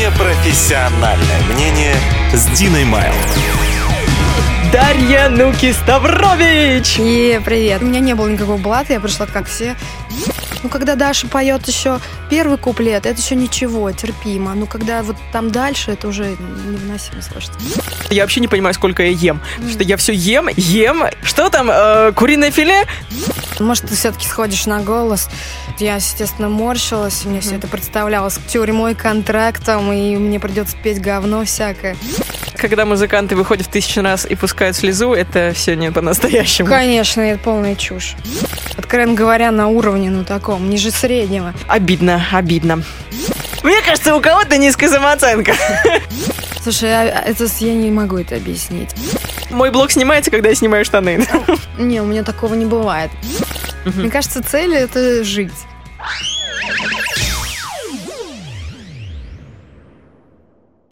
Непрофессиональное мнение с Диной Майл. Дарья Нуки Ставрович! И привет. У меня не было никакого блата, я пришла как все. Ну, когда Даша поет еще первый куплет, это еще ничего, терпимо. Но когда вот там дальше, это уже невыносимо слышать. Я вообще не понимаю, сколько я ем. Потому что я все ем, ем. Что там, э, куриное филе? Может, ты все-таки сходишь на голос. Я, естественно, морщилась, мне все это представлялось тюрьмой, контрактом, и мне придется петь говно всякое. Когда музыканты выходят в тысячу раз и пускают слезу, это все не по-настоящему. Конечно, это полная чушь. Откровенно говоря, на уровне, ну, таком, ниже среднего. Обидно, обидно. Мне кажется, у кого-то низкая самооценка. Слушай, а, а это я не могу это объяснить. Мой блог снимается, когда я снимаю штаны. Не, у меня такого не бывает. Мне кажется, цель это жить.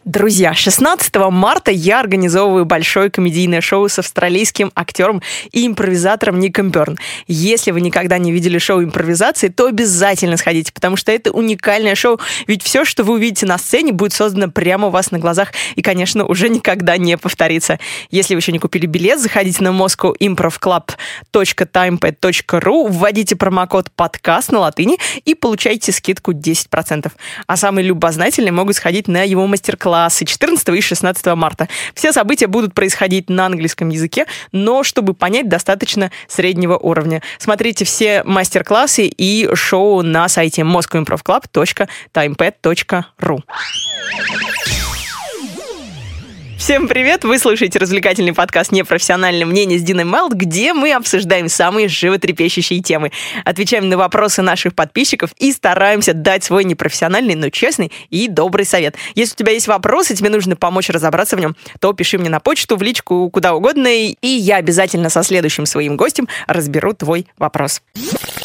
Друзья, 16 марта я организовываю большое комедийное шоу с австралийским актером и импровизатором Ником Берн. Если вы никогда не видели шоу импровизации, то обязательно сходите, потому что это уникальное шоу, ведь все, что вы увидите на сцене, будет создано прямо у вас на глазах и, конечно, уже никогда не повторится. Если вы еще не купили билет, заходите на moscowimprovclub.timepad.ru, вводите промокод подкаст на латыни и получайте скидку 10%. А самые любознательные могут сходить на его мастер-класс классы 14 и 16 марта. Все события будут происходить на английском языке, но чтобы понять, достаточно среднего уровня. Смотрите все мастер-классы и шоу на сайте moscowimprovclub.timepad.ru. Всем привет! Вы слушаете развлекательный подкаст «Непрофессиональное мнение» с Диной Мелд, где мы обсуждаем самые животрепещущие темы, отвечаем на вопросы наших подписчиков и стараемся дать свой непрофессиональный, но честный и добрый совет. Если у тебя есть вопросы, тебе нужно помочь разобраться в нем, то пиши мне на почту, в личку, куда угодно, и я обязательно со следующим своим гостем разберу твой вопрос.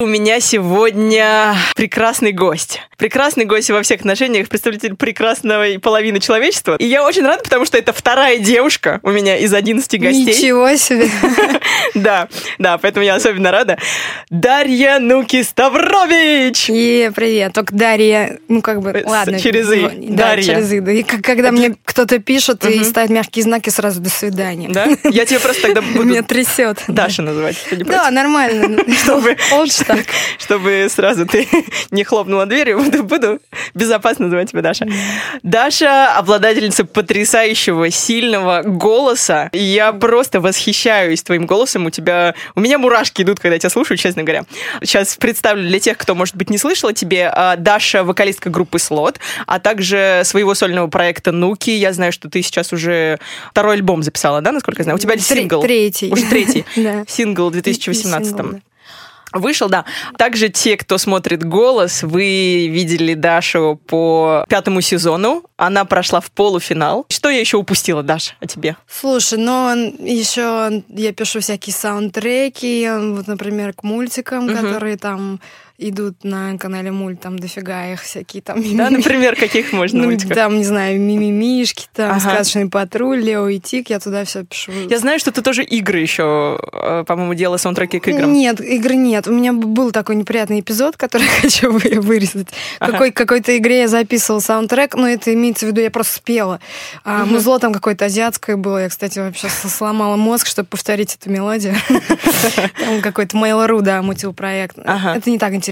У меня сегодня прекрасный гость. Прекрасный гость во всех отношениях, представитель прекрасной половины человечества. И я очень рада, потому что это вторая девушка у меня из 11 гостей. Ничего себе! Да, да, поэтому я особенно рада. Дарья Нуки Ставрович! И привет, только Дарья, ну как бы, ладно. Через «и». Да, Дарья. через «и». Да, И когда мне кто-то пишет и ставит мягкие знаки, сразу «до свидания». Да? Я тебе просто тогда буду Меня трясет. Даша называть. Да, нормально. Чтобы- Лучше так. Чтобы сразу ты не хлопнула дверью, буду безопасно называть тебя Даша. Даша обладательница потрясающего, сильного голоса. Я просто восхищаюсь твоим голосом. У тебя... У меня мурашки идут, когда я тебя слушаю, честно говоря. Сейчас представлю для тех, кто, может быть, не слышал о тебе. А, Даша — вокалистка группы «Слот», а также своего сольного проекта «Нуки». Я знаю, что ты сейчас уже второй альбом записала, да, насколько я знаю? У тебя Тре- сингл. Третий. Уже третий. Сингл в 2018 Сингл, да. Вышел, да. Также те, кто смотрит «Голос», вы видели Дашу по пятому сезону. Она прошла в полуфинал. Что я еще упустила, Даша, о тебе? Слушай, но еще я пишу всякие саундтреки, вот, например, к мультикам, которые там идут на канале Мульт, там дофига их всякие там. Да, например, каких можно Ну, мультиков? там, не знаю, Мимимишки, там, Ага. Сказочный патруль, Лео и Тик, я туда все пишу. Я знаю, что ты тоже игры еще, э, по-моему, делала саундтреки к играм. Нет, игры нет. У меня был такой неприятный эпизод, который хочу вы- вырезать. Ага. Какой, какой-то игре я записывала саундтрек, но это имеется в виду, я просто спела. А музло там какое-то азиатское было. Я, кстати, вообще сломала мозг, чтобы повторить эту мелодию. Там какой-то Mail.ru, да, мутил проект. Это не так интересно.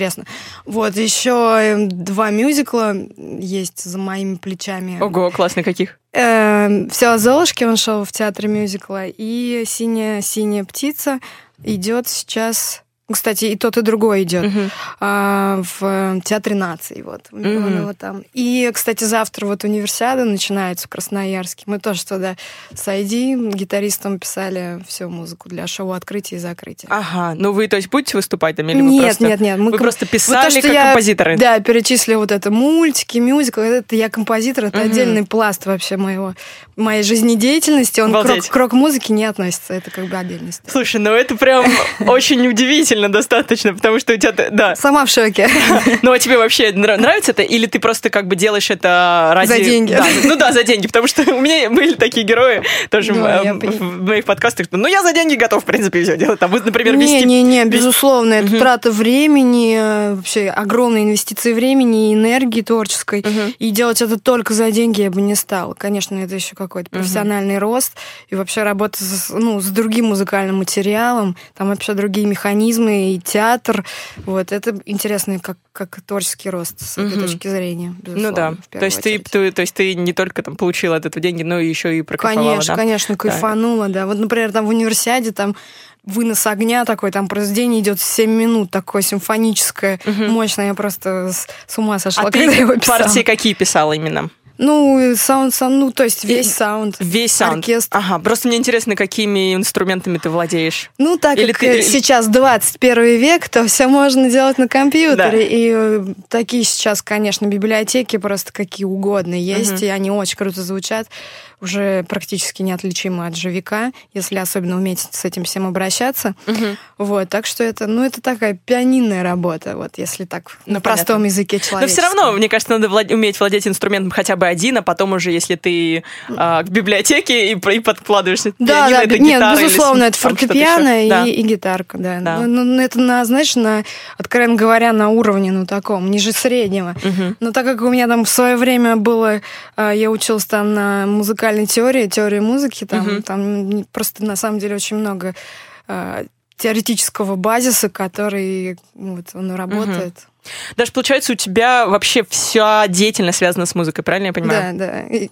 Вот, еще два мюзикла есть за моими плечами. Ого, классно, каких? Все о Золушке, он шел в театре мюзикла, и «Синяя, синяя птица» идет сейчас... Кстати, и тот, и другой идет Мгм. а, в Театре наций. Вот, его там. И, кстати, завтра вот универсиада начинается в Красноярске. Мы тоже туда с ID гитаристом писали всю музыку для шоу открытия и закрытия. Ага, ну вы, то есть, будете выступать там? Или вы нет, просто... нет, нет. Мы Вы ком- просто Вот то, писали что как я, композиторы? Да, перечислила вот это мультики, мюзикл. Это я композитор, это Мгм. отдельный пласт вообще моего, моей жизнедеятельности. Он Обалдеть. к рок-музыке не относится, это как бы отдельность. Слушай, ну это прям очень удивительно. Удивительно достаточно, потому что у тебя, да. Сама в шоке. Ну, а тебе вообще нра- нравится это? Или ты просто как бы делаешь это ради... За деньги. Да, ну да, за деньги, потому что у меня были такие герои тоже Ну, э, в моих подкастах, что, ну, я за деньги готов, в принципе, все делать. Там, например, вести... Не-не-не, безусловно, это трата времени, э, вообще огромные инвестиции времени и энергии творческой. И делать это только за деньги я бы не стала. Конечно, это еще какой-то профессиональный рост и вообще работа с, ну, с другим музыкальным материалом, там вообще другие механизмы и театр. Вот, это интересно как, как творческий рост с этой Мгм. точки зрения. Ну да, то есть, ты, очередь. ты- то есть ты не только там получила от этого деньги, но еще и прокайфовала, Конечно, да? конечно, кайфанула, да. Вот, например, там в универсиаде там вынос огня такой, там произведение идет 7 минут, такое симфоническое, мощное. Я просто с, с ума сошла, А когда ты его писала. партии какие писала именно? Ну, саунд, саунд, ну, то есть весь саунд. Весь саунд. Оркестр. Ага, просто мне интересно, какими инструментами ты владеешь. Ну, так Или как ты- э, сейчас 21 век, то все можно делать на компьютере. Да. И э, такие сейчас, конечно, библиотеки просто какие угодно есть, и они очень круто звучат, уже практически неотличимы от живика, если особенно уметь с этим всем обращаться. Вот, так что это, ну, это такая пианинная работа, вот, если так Ну, на простом языке Но человека. все равно, мне кажется, надо влад- уметь владеть инструментом хотя бы один, а потом уже, если ты а, в библиотеке и, и подкладываешься Да, пианино, да, это нет, гитара или безусловно, с- это фортепиано и, Да. и гитарка, да. Да. Ну, ну, это на, знаешь, на, откровенно говоря, на уровне, ну, таком, ниже среднего. Но так как у меня там в свое время было, а, я училась там на музыкальной теории, теории музыки, там, там не- просто на самом деле очень много а, теоретического базиса, который вот он работает. Даже получается, у тебя вообще вся деятельность связана с музыкой, правильно я понимаю? Да, да.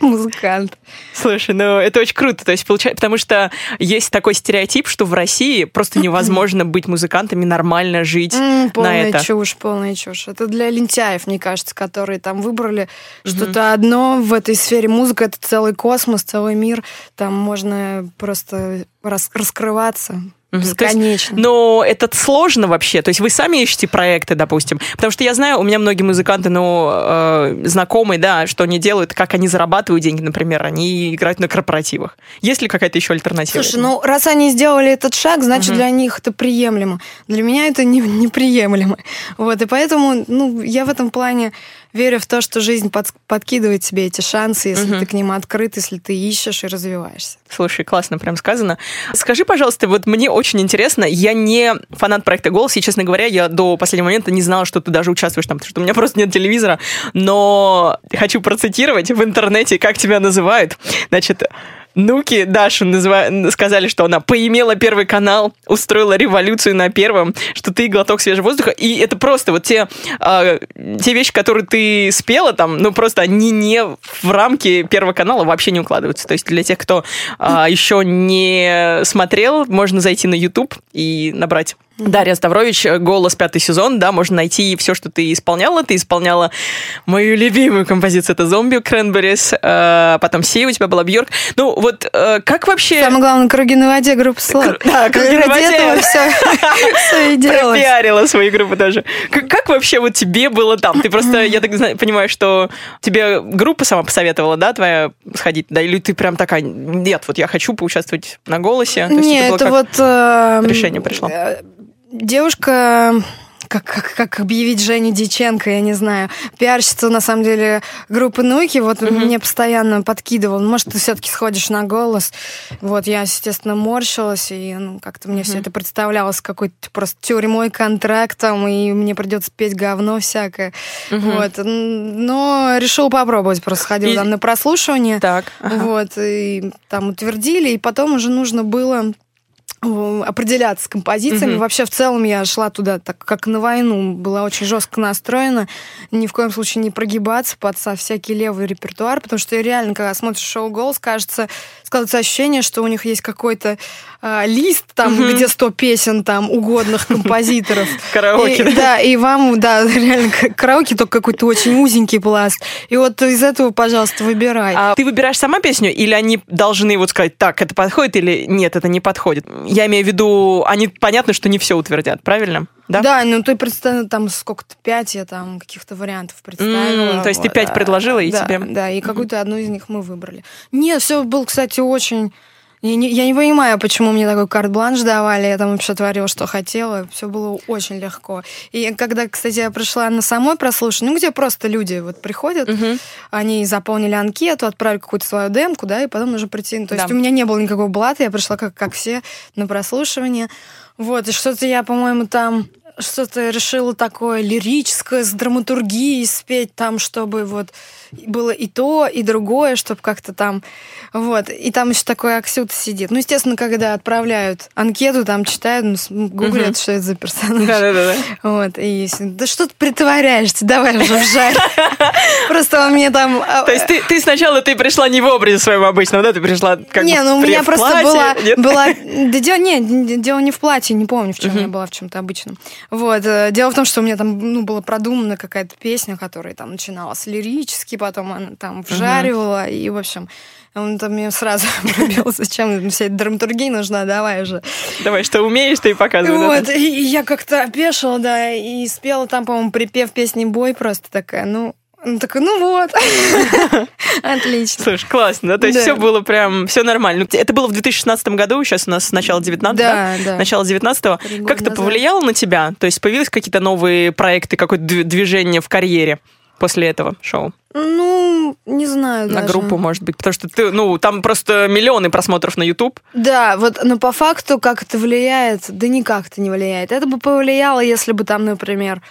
Музыкант. Слушай, ну это очень круто. То есть, получается, потому что есть такой стереотип, что в России просто невозможно быть музыкантами, нормально жить на полная это. чушь, полная чушь. Это для лентяев, мне кажется, которые там выбрали что-то одно в этой сфере. Музыка — это целый космос, целый мир. Там можно просто рас- раскрываться То есть, бесконечно. Но это сложно вообще. То есть вы сами ищете проекты, допустим. Потому что я знаю, у меня многие музыканты, ну, э, знакомые, да, что они делают, как они зарабатывают деньги, например, они играют на корпоративах. Есть ли какая-то еще альтернатива? Слушай, ну раз они сделали этот шаг, значит для них это приемлемо. Для меня это не, неприемлемо. Вот, и поэтому, ну, я в этом плане верю в то, что жизнь под- подкидывает тебе эти шансы, если ты к ним открыт, если ты ищешь и развиваешься. Слушай, классно прям сказано. Скажи, пожалуйста, вот мне очень интересно, я не фанат проекта «Голос», и, честно говоря, я до последнего момента не знала, что ты даже участвуешь там, потому что у меня просто нет телевизора, но хочу процитировать в интернете, как тебя называют. Значит, Нуки Дашу называ- сказали, что она поимела первый канал, устроила революцию на первом, что ты глоток свежего воздуха. И это просто вот те, а, те вещи, которые ты спела там, ну просто они не в рамки первого канала вообще не укладываются. То есть для тех, кто а, еще не смотрел, можно зайти на YouTube и набрать Дарья Ставрович, голос пятый сезон, да, можно найти все, что ты исполняла. Ты исполняла мою любимую композицию, это «Зомби» Кренберис, потом «Си» у тебя была Бьорк. Ну, вот э, как вообще... Самое главное, круги на воде, группа Слад. Да, «Круги на воде». этого все и делалось. Пропиарила свою группу даже. Как, как вообще вот тебе было там? Ты просто, я так знаю, понимаю, что тебе группа сама посоветовала, да, твоя сходить, да, или ты прям такая, нет, вот я хочу поучаствовать на голосе. То есть Не, было это как- вот... э, решение пришло? Девушка как, как, как объявить Жене Диченко, я не знаю. Пиарщица, на самом деле, группы Нуки, вот мне постоянно подкидывал, может, ты все-таки сходишь на голос. Вот, я, естественно, морщилась, и ну, как-то мне все это представлялось какой-то просто тюрьмой, контрактом, и мне придется петь говно всякое. Вот. Н- Но решил попробовать, просто ходил И- там на прослушивание. Так, ага. Вот, и там утвердили, и потом уже нужно было определяться с композициями. Мгм. Вообще, в целом, я шла туда так, как на войну, была очень жестко настроена, ни в коем случае не прогибаться под всякий левый репертуар, потому что реально, когда смотришь шоу «Голос», кажется, складывается ощущение, что у них есть какой-то а, лист, там, Мгм. где 100 песен там угодных композиторов. Караоке, да? Да, и вам, да, реально, караоке только какой-то очень узенький пласт. И вот из этого, пожалуйста, выбирай. А ты выбираешь сама песню, или они должны вот сказать, так, это подходит, или нет, это не подходит? Я имею в виду, они понятно, что не все утвердят, правильно? Да? Да, ну ты представила там сколько-то, пять я там каких-то вариантов представила. М, то есть ты вот, пять а, предложила, и да, тебе- Да, и какую-то одну из них мы выбрали. Нет, все было, кстати, очень Я не, я не понимаю, почему мне такой карт-бланш давали. Я там вообще творила, что хотела. Все было очень легко. И когда, кстати, я пришла на самой прослушивание, ну, где просто люди вот приходят, Мгм. они заполнили анкету, отправили какую-то свою демку, да, и потом нужно прийти. То есть Да. у меня не было никакого блата, я пришла, как, как все, на прослушивание. Вот, и что-то я, по-моему, там что-то решила такое лирическое с драматургией спеть там, чтобы вот было и то, и другое, чтобы как-то там... Вот. И там еще такой Аксюта сидит. Ну, естественно, когда отправляют анкету, там читают, ну, гуглят, Мгм. что это за персонаж. Да-да-да. Вот, и да что ты притворяешься, давай уже в жарь. Просто он мне там... а, То есть ты, ты сначала ты пришла не в образе своего обычного, да? Ты пришла как не, ну у меня просто была, была, да дело, не, дело не в платье, не помню, в чем я была, в чем-то обычном. Вот, э, дело в том, что у меня там, ну, была продумана какая-то песня, которая там начиналась лирически, потом она там вжаривала, и, в общем, он там мне сразу врубил, зачем вся эта драматургия нужна, давай уже. Давай, что умеешь, ты и показывай. да, Вот, там. и я как-то опешила, да, и спела там, по-моему, припев песни «Бой» просто такая, ну, ну, такая, ну вот. Отлично. Слушай, классно, да? То есть Да. все было прям, все нормально. Это было в 2016 году, сейчас у нас начало 19 да? Да, да. Начало 19-го. Три года Как это назад. повлияло на тебя? То есть появились какие-то новые проекты, какое-то дв- движение в карьере после этого шоу? Ну, не знаю На даже. группу, может быть? Потому что ты, ну, там просто миллионы просмотров на YouTube. Да, вот, но по факту, как это влияет, да никак это не влияет. Это бы повлияло, если бы там, например,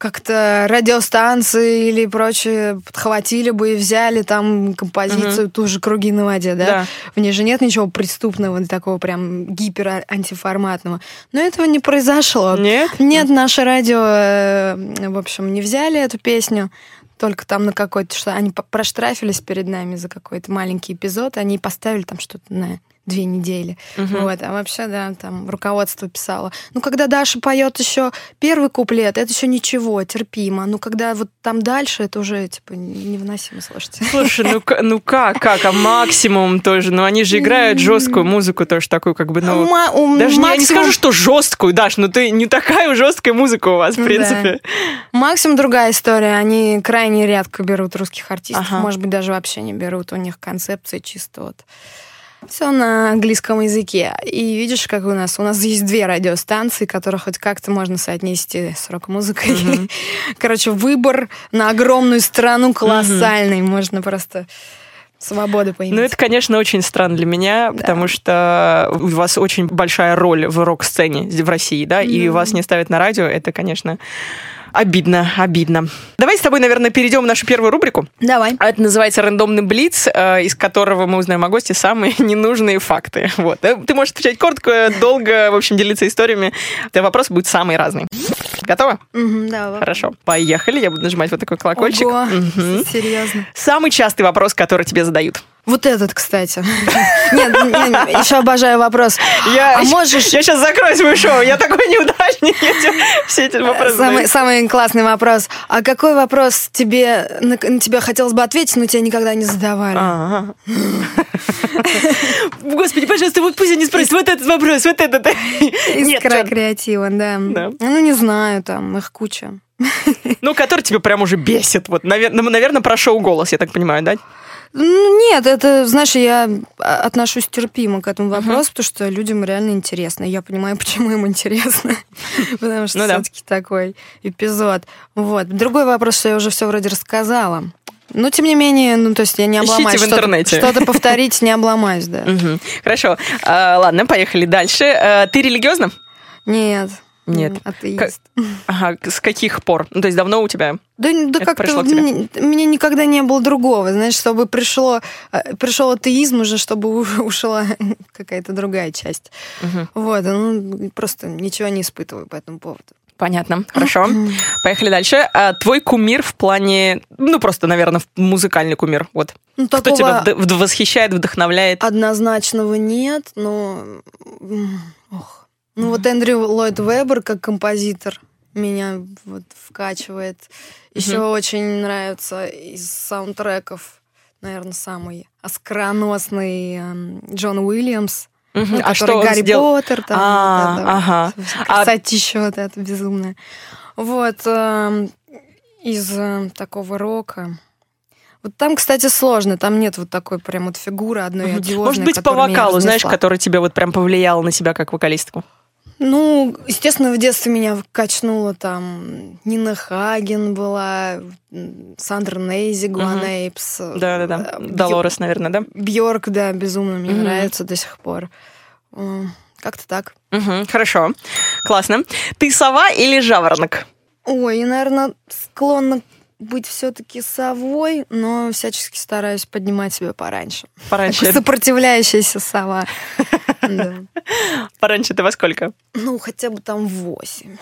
как-то радиостанции или прочее подхватили бы и взяли там композицию ту же «Круги на воде», да? Да. В ней же нет ничего преступного, такого прям гипер-антиформатного. Но этого не произошло. Нет? Нет, наше радио, э, в общем, не взяли эту песню. Только там на какой-то, что они проштрафились перед нами за какой-то маленький эпизод, они поставили там что-то на две недели. Вот, а вообще, да, там руководство писало. Ну, когда Даша поет еще первый куплет, это еще ничего, терпимо. Ну, когда вот там дальше, это уже, типа, невыносимо, слушайте. Слушай, ну, ну как, как? А максимум тоже? Ну, они же играют жесткую музыку тоже такую, как бы, ну... Ма- у- Даже не, я не максимум- скажу, что жесткую, Даш, но ты не такая жесткая музыка у вас, в Да. принципе. Максимум другая история. Они крайне редко берут русских артистов. Ага. Может быть, даже вообще не берут. У них концепция чисто вот все на английском языке. И видишь, как у нас? У нас есть две радиостанции, которые хоть как-то можно соотнести с рок-музыкой. Короче, выбор на огромную страну колоссальный. Можно просто свободу поиметь. Ну, это, конечно, очень странно для меня, потому что у вас очень большая роль в рок-сцене в России, да, и Да. вас не ставят на радио, это, конечно, обидно, обидно. Давай с тобой, наверное, перейдем в нашу первую рубрику. Давай. А Это называется рандомный блиц, э, из которого мы узнаем о госте самые ненужные факты. Вот. Э, Ты можешь отвечать коротко, долго, в общем, делиться историями. Это вопрос будет самый разный. Готова? Мгм, давай. Хорошо. Поехали. Я буду нажимать вот такой колокольчик. Ого, Мгм. серьезно. Самый частый вопрос, который тебе задают. Вот этот, кстати. Нет, еще обожаю вопрос. Я, А можешь- Я сейчас закрою свое шоу. Я такой неудачник. Все эти вопросы Самый, классный вопрос. А какой вопрос тебе на, тебя хотелось бы ответить, но тебя никогда не задавали? Господи, пожалуйста, вот пусть они спросят вот этот вопрос, вот этот. Нет, Искра креатива, да. Да. Ну, не знаю, там их куча. Ну, который тебе прям уже бесит. Вот, наверное, про шоу «Голос», я так понимаю, да? Ну, нет, это, знаешь, я а, отношусь терпимо к этому вопросу, потому что людям реально интересно. Я понимаю, почему им интересно. Потому что Ну да. все-таки такой эпизод. Вот. Другой вопрос, что я уже все вроде рассказала. Но, тем не менее, ну, то есть я не Ищите обломаюсь. в Что-то- интернете. Что-то повторить не обломаюсь, да. Хорошо. А, Ладно, поехали дальше. А, Ты религиозна? Нет. Нет. Атеист. Ага, с каких пор? Ну, то есть давно у тебя? Да, да как-то мне, мне никогда не было другого. Знаешь, чтобы пришло, э, пришел атеизм уже, чтобы у- ушла какая-то другая часть. Мгм. Вот, ну, просто ничего не испытываю по этому поводу. Понятно, хорошо. Поехали дальше. А Твой кумир в плане, ну, просто, наверное, музыкальный кумир. Вот. Ну, Кто такого тебя вд- восхищает, вдохновляет? однозначного нет, но... ох. Ну, вот Эндрю Ллойд Вебер как композитор меня вот вкачивает. Еще очень нравится из саундтреков, наверное, самый оскароносный эм, Джон Уильямс. Мгм. Ну, А что Гарри сделал? Поттер, там, А, вот это вот. ага. Красотища вот это безумное. Вот, из э, такого рока. Вот там, кстати, сложно. Там нет вот такой прям вот фигуры одной одиозной, Может быть, по вокалу, знаешь, который тебе вот прям повлиял на себя как вокалистку? Ну, естественно, в детстве меня качнуло там Нина Хаген была, Сандра Нейзи, Гуан Эйпс. Да-да-да. э, Долорес, наверное, да? Бьорк, да, безумно мне Мгм. нравится до сих пор. Как-то так. Мгм, хорошо. Классно. Ты сова или жаворонок? Ой, я, наверное, склонна быть все-таки совой, но всячески стараюсь поднимать себя пораньше. Пораньше. Такая сопротивляющаяся сова. Пораньше ты во сколько? Ну, хотя бы там восемь.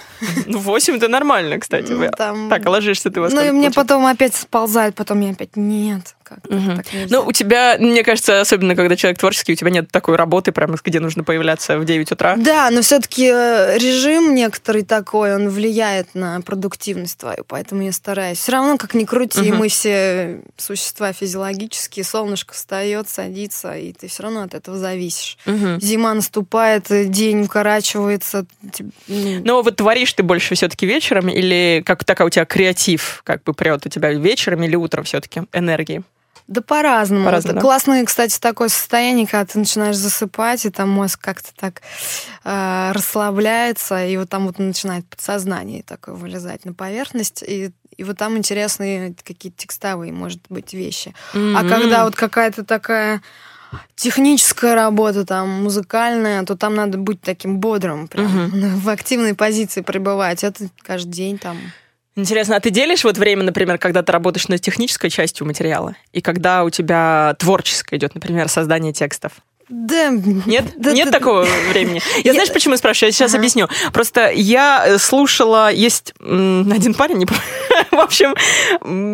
Ну, восемь это нормально, кстати. Ну, Так, ложишься ты во Ну, сколько? и мне потом опять сползает, потом я опять нет. Ну, у тебя, мне кажется, особенно когда человек творческий, у тебя нет такой работы, прям где нужно появляться в 9 утра. Да, но все-таки режим некоторый такой, он влияет на продуктивность твою, поэтому я стараюсь. Все равно, как ни крути, Мгм. мы все существа физиологические, солнышко встает, садится, и ты все равно от этого зависишь. Мгм. Зима наступает, э, день укорачивается. ну, Но вот творишь ты больше все-таки вечером или как такая у тебя креатив как бы прет у тебя вечером или утром все-таки энергии? Да по-разному. Это да? классное, кстати, такое состояние, когда ты начинаешь засыпать, и там мозг как-то так э, расслабляется, и вот там вот начинает подсознание такое вылезать на поверхность, и, и вот там интересные какие-то текстовые, может быть, вещи. А когда вот какая-то такая техническая работа, там, музыкальная, то там надо быть таким бодрым, прям в активной позиции пребывать. Это каждый день там. Интересно, а ты делишь вот время, например, когда ты работаешь над технической частью материала, и когда у тебя творческое идет, например, создание текстов? Да, Нет? да, Нет да, такого времени? Я Я- знаешь, почему спрашиваю? Я сейчас Ага. объясню. Просто я э, слушала, есть один парень, не помню, в общем,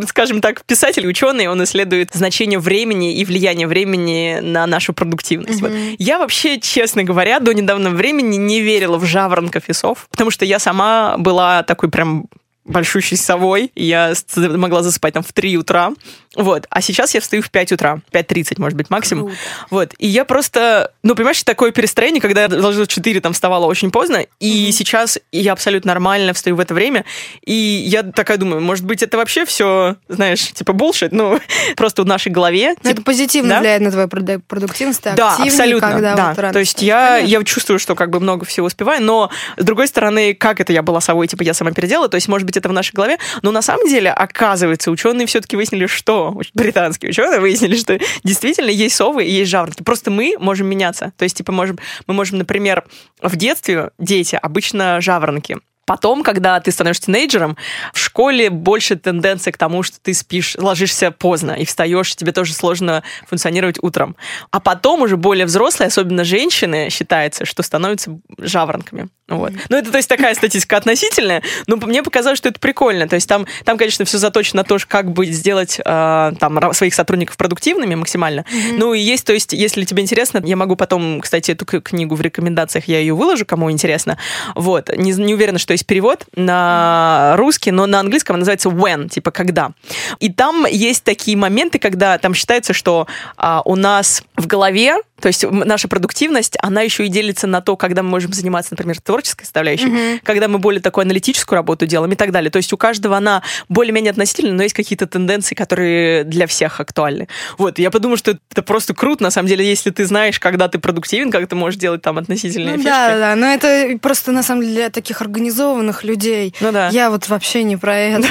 скажем так, писатель, ученый, он исследует значение времени и влияние времени на нашу продуктивность. Вот. Мгм. Я вообще, честно говоря, до недавнего времени не верила в жаворонков и сов, потому что я сама была такой прям большущей совой, я могла засыпать там в 3 утра, вот, а сейчас я встаю в 5 утра, 5.30, может быть, максимум, Круто. вот, и я просто, ну, понимаешь, такое перестроение, когда я ложилась в 4, там, вставала очень поздно, и сейчас я абсолютно нормально встаю в это время, и я такая думаю, может быть, это вообще все, знаешь, типа булшит, ну, просто в нашей голове. Но типа, это позитивно да? влияет на твою проду- продуктивность, да, абсолютно, когда да. вот рано То есть я, я чувствую, что как бы много всего успеваю, но с другой стороны, как это я была совой, типа я сама переделала, то есть, может быть, это в нашей голове, но на самом деле, оказывается, ученые все-таки выяснили, что британские ученые выяснили, что действительно есть совы и есть жаворонки. Просто мы можем меняться. То есть, типа, можем, мы можем, например, в детстве дети обычно жаворонки. Потом, когда ты становишься тинейджером, в школе больше тенденция к тому, что ты спишь, ложишься поздно и встаешь, тебе тоже сложно функционировать утром. А потом уже более взрослые, особенно женщины, считается, что становятся жаворонками. Вот. Ну, это, то есть, такая статистика относительная, но мне показалось, что это прикольно. То есть, там, там конечно, все заточено на то, как бы сделать э, там, своих сотрудников продуктивными максимально. Ну, и есть, то есть, если тебе интересно, я могу потом, кстати, эту книгу в рекомендациях, я ее выложу, кому интересно. Вот. Не, не уверена, что есть перевод на русский, но на английском называется when, типа когда. И там есть такие моменты, когда там считается, что а, у нас в голове, то есть наша продуктивность, она еще и делится на то, когда мы можем заниматься, например, творческой составляющей, когда мы более такую аналитическую работу делаем и так далее. То есть у каждого она более-менее относительно, но есть какие-то тенденции, которые для всех актуальны. Вот, я подумала, что это просто круто, на самом деле, если ты знаешь, когда ты продуктивен, как ты можешь делать там относительные Ну фишки. да, да, но это просто на самом деле для таких организованных людей. Ну да. Я вот вообще не про это.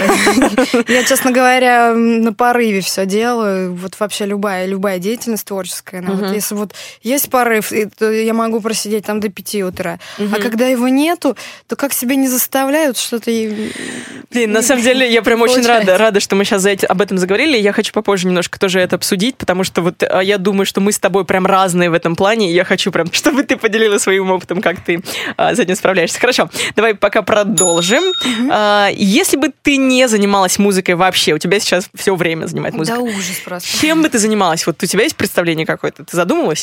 Я, честно говоря, на порыве все делаю. Вот вообще любая, любая деятельность творческая. она вот Если вот есть порыв, и то я могу просидеть там до 5 утра. А когда его нету, то как себя не заставляют что-то... Блин, на самом деле я прям очень рада, рада, что мы сейчас за эти- об этом заговорили. Я хочу попозже немножко тоже это обсудить, потому что вот а, я думаю, что мы с тобой прям разные в этом плане. и Я хочу прям, чтобы ты поделилась своим опытом, как ты а, с этим справляешься. Хорошо, давай пока продолжим. А, если бы ты не занималась музыкой вообще, у тебя сейчас все время занимает музыка. Да ужас просто. Чем бы ты занималась? Вот у тебя есть представление какое-то? Ты задумалась?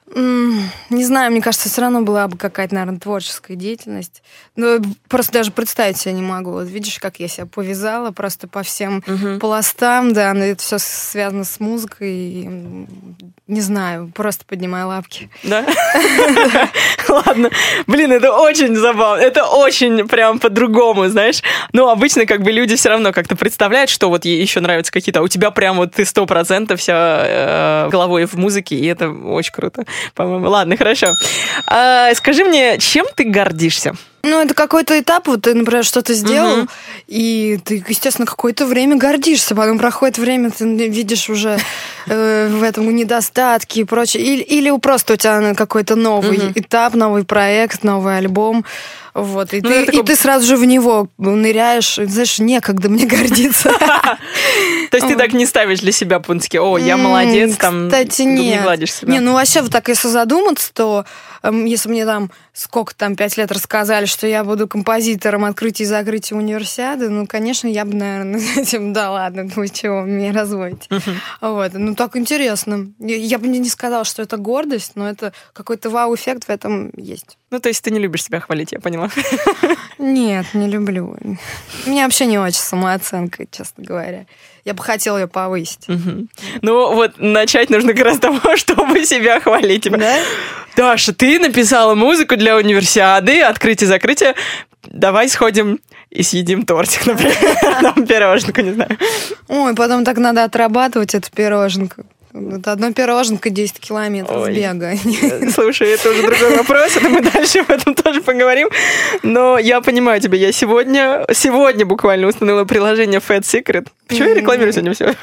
Не знаю, мне кажется, все равно была бы какая-то, наверное, творческая деятельность. Но просто даже представить себе не могу. Вот видишь, как я себя повязала просто по всем угу. пластам, да, но это все связано с музыкой. И, не знаю, просто поднимаю лапки. Да? Ладно. Блин, это очень забавно. Это очень прям по-другому, знаешь. Ну, обычно как бы люди все равно как-то представляют, что вот ей еще нравятся какие-то, а у тебя прям вот ты сто процентов вся э, головой в музыке, и это очень круто по-моему. Ладно, хорошо. А, скажи мне, чем ты гордишься? Ну, это какой-то этап, вот ты, например, что-то сделал, угу. и ты, естественно, какое-то время гордишься, потом проходит время, ты видишь уже э, в этом недостатки и прочее, или, или просто у тебя какой-то новый угу. этап, новый проект, новый альбом, вот, и, ну, ты, такой... и ты сразу же в него ныряешь, знаешь, некогда мне гордиться. То есть ты так не ставишь для себя пунктики, о, я молодец, там, Кстати, не гладишь себя? Не, ну вообще, вот так, если задуматься, то эм, если мне там сколько там, пять лет рассказали, что я буду композитором открытия и закрытия универсиады, ну, конечно, я бы, наверное, этим, да ладно, ну чего, меня разводите. Вот, ну, так интересно. Я бы не сказала, что это гордость, но это какой-то вау-эффект в этом есть. Ну, то есть ты не любишь себя хвалить, я поняла. Нет, не люблю. У меня вообще не очень самооценка, честно говоря. Я бы хотела ее повысить. Угу. Ну, вот начать нужно как раз того, чтобы себя хвалить. Да? Даша, ты написала музыку для универсиады, открытие-закрытие. Давай сходим и съедим тортик, например. Там пироженку, не знаю. Ой, потом так надо отрабатывать эту пироженку. Это одно пироженка 10 километров Ой. бега. Слушай, это уже другой вопрос, это мы дальше об этом тоже поговорим. Но я понимаю тебя, я сегодня, сегодня буквально установила приложение Fat Secret. Почему я рекламирую сегодня все?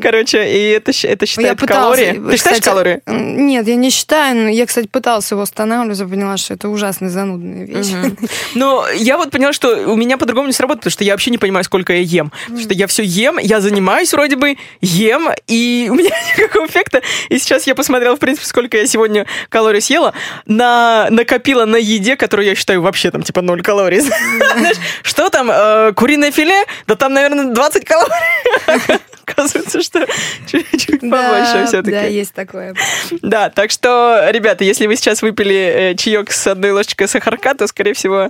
Короче, и это, это считает я калории. Ты считаешь калории? Нет, я не считаю. Я, кстати, пыталась его устанавливать, я поняла, что это ужасно занудная вещь. Но я вот поняла, что у меня по-другому не сработает, потому что я вообще не понимаю, сколько я ем. Потому что я все ем, я занимаюсь вроде бы, ем, и у меня никакого эффекта. И сейчас я посмотрела, в принципе, сколько я сегодня калорий съела. На, накопила на еде, которую я считаю вообще там типа 0 калорий. Что там? Э, куриное филе? Да там, наверное, 20 калорий. Оказывается, что чуть-чуть побольше все-таки. Да, есть такое. Да, так что, ребята, если вы сейчас выпили э, чаек с одной ложечкой сахарка, то, скорее всего,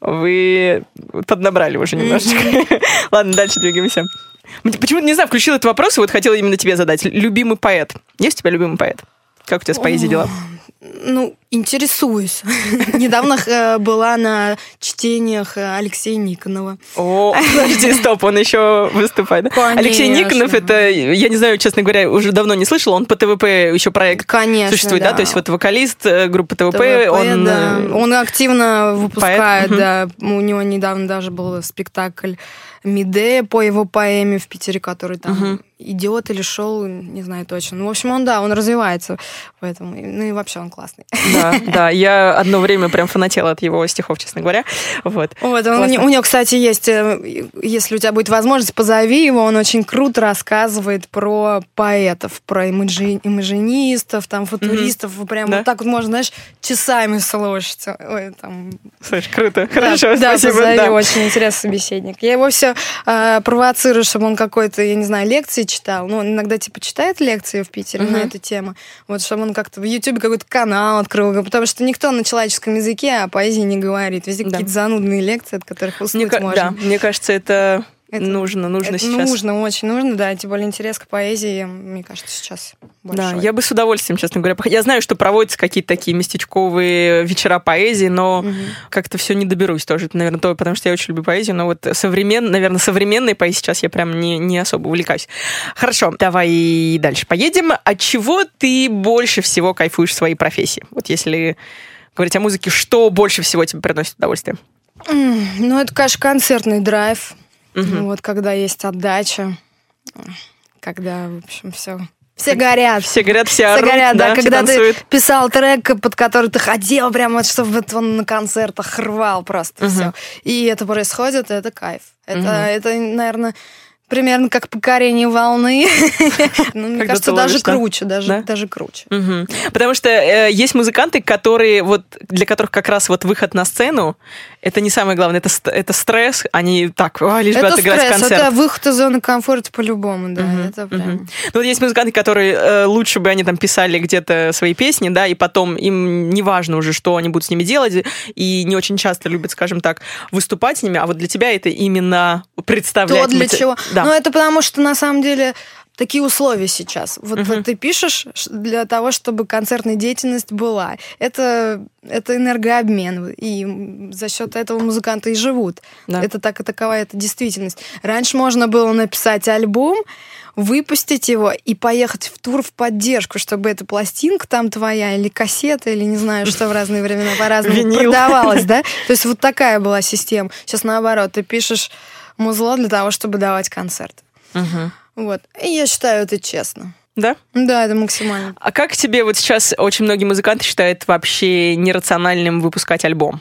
вы поднабрали уже немножечко. Ладно, дальше двигаемся. Почему-то, не знаю, включила этот вопрос и вот хотела именно тебе задать. Любимый поэт. Есть у тебя любимый поэт? Как у тебя с поэзией дела? Ну, интересуюсь. Недавно э, была на чтениях э, Алексея Никонова. О, подожди, стоп, он еще выступает. Конечно. Алексей Никонов, это, я не знаю, честно говоря, уже давно не слышала, он ПТВП еще проект Конечно, существует, да? да? То есть вот вокалист э, группы ПТВП, ПТВП он... Да. Он активно выпускает, поэт. да. У него недавно даже был спектакль Медея по его поэме в Питере, который там угу. идет или шел, не знаю точно. Ну, в общем, он, да, он развивается в этом. Ну и вообще он классный. Да, да, я одно время прям фанатела от его стихов, честно говоря. Вот. Вот, он, у него, кстати, есть, э, если у тебя будет возможность, позови его, он очень круто рассказывает про поэтов, про имаджи, имаджинистов, там, футуристов, mm прям да? вот так вот можно, знаешь, часами слушать. Ой, там... Слышь, круто, хорошо, да, спасибо. Да, позови, да. очень интересный собеседник. Я его все э, провоцирую, чтобы он какой-то, я не знаю, лекции читал. Ну, он иногда, типа, читает лекции в Питере mm на эту тему. Вот, чтобы он как-то в Ютубе какой-то канал открыл, потому что никто на человеческом языке о поэзии не говорит. Везде да. какие-то занудные лекции, от которых уснуть мне, можно. Да, мне кажется, это это нужно, нужно это сейчас. Нужно, очень нужно, да. Тем более интерес к поэзии, мне кажется, сейчас большой. Да, я бы с удовольствием, честно говоря. Я знаю, что проводятся какие-то такие местечковые вечера поэзии, но угу. как-то все не доберусь тоже. Это, наверное, то, потому что я очень люблю поэзию, но вот современ, наверное, современной поэзией сейчас я прям не, не особо увлекаюсь. Хорошо, давай дальше поедем. От чего ты больше всего кайфуешь в своей профессии? Вот если говорить о музыке, что больше всего тебе приносит удовольствие? Ну, это, конечно, концертный драйв. Угу. Вот когда есть отдача, когда, в общем, все все горят. Все горят, все орут, Все горят, да, да. Когда танцуют. ты писал трек, под который ты хотел прямо, чтобы он на концертах рвал просто угу. все. И это происходит, это кайф. Это, угу. это наверное, примерно как покорение волны. ну, мне кажется, даже круче, даже, да? даже круче. Угу. Потому что э, есть музыканты, которые вот для которых как раз вот выход на сцену это не самое главное, это, это стресс, они так, а, лишь бы Это отыграть стресс, концерт. это выход из зоны комфорта по-любому, да. Мгм, Это прям... мгм. Ну, вот есть музыканты, которые э, лучше бы они там писали где-то свои песни, да, и потом им не важно уже, что они будут с ними делать, и не очень часто любят, скажем так, выступать с ними, а вот для тебя это именно представлять... То, для мате- чего. Да. Ну, это потому что, на самом деле, такие условия сейчас. Вот Мгм. ты пишешь для того, чтобы концертная деятельность была. Это, это энергообмен. И за счет этого музыканты и живут. Да. Это так и такова это действительность. Раньше можно было написать альбом, выпустить его и поехать в тур в поддержку, чтобы эта пластинка там твоя, или кассета, или не знаю, что в разные времена по-разному продавалась, да? То есть вот такая была система. Сейчас наоборот, ты пишешь музло для того, чтобы давать концерт. Мгм. Вот. И я считаю это честно. Да? Да, это максимально. А как тебе вот сейчас очень многие музыканты считают вообще нерациональным выпускать альбом?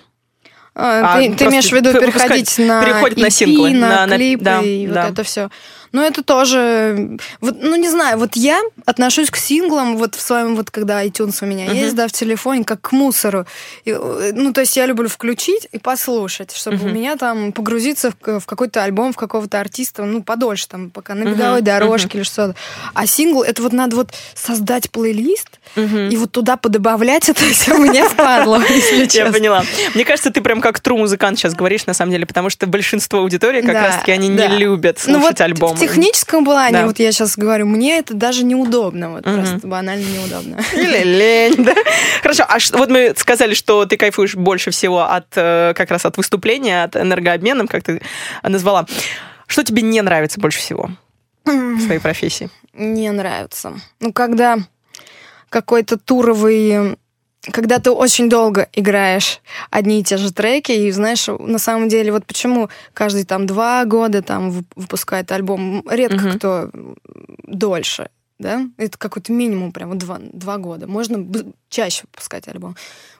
А, А, ты, ты просто имеешь в виду переходить на переходит на EP, синглы, на, на- на- клипы да, и да. вот это все. Но это тоже, вот, ну не знаю, вот я отношусь к синглам вот в своем вот когда iTunes у меня Мгм. есть, да, в телефоне, как к мусору. И, э, ну то есть я люблю включить и послушать, чтобы у Мгм. меня там погрузиться в, в какой-то альбом, в какого-то артиста, ну подольше там, пока на беговой дорожке мгм. или что-то. А сингл это вот надо вот создать плейлист Мгм. и вот туда подобавлять это все мне впадло, если Я честно. поняла. Мне кажется, ты прям как тру музыкант сейчас говоришь, на самом деле, потому что большинство аудитории как Да, раз-таки они да. не любят слушать ну вот альбомы. Техническом плане, Да. вот я сейчас говорю, мне это даже неудобно, вот Мгм. просто банально неудобно. Или лень, да? Хорошо, а вот мы сказали, что ты кайфуешь больше всего от э, как раз от выступления, от энергообмена, как ты назвала. Что тебе не нравится больше всего в своей профессии? Не нравится. Ну, когда какой-то туровый когда ты очень долго играешь одни и те же треки, и знаешь, на самом деле, вот почему каждый там два года там вып- выпускает альбом, редко Мгм. кто дольше, да, это какой-то минимум, прям вот два, два года. Можно чаще выпускать альбом,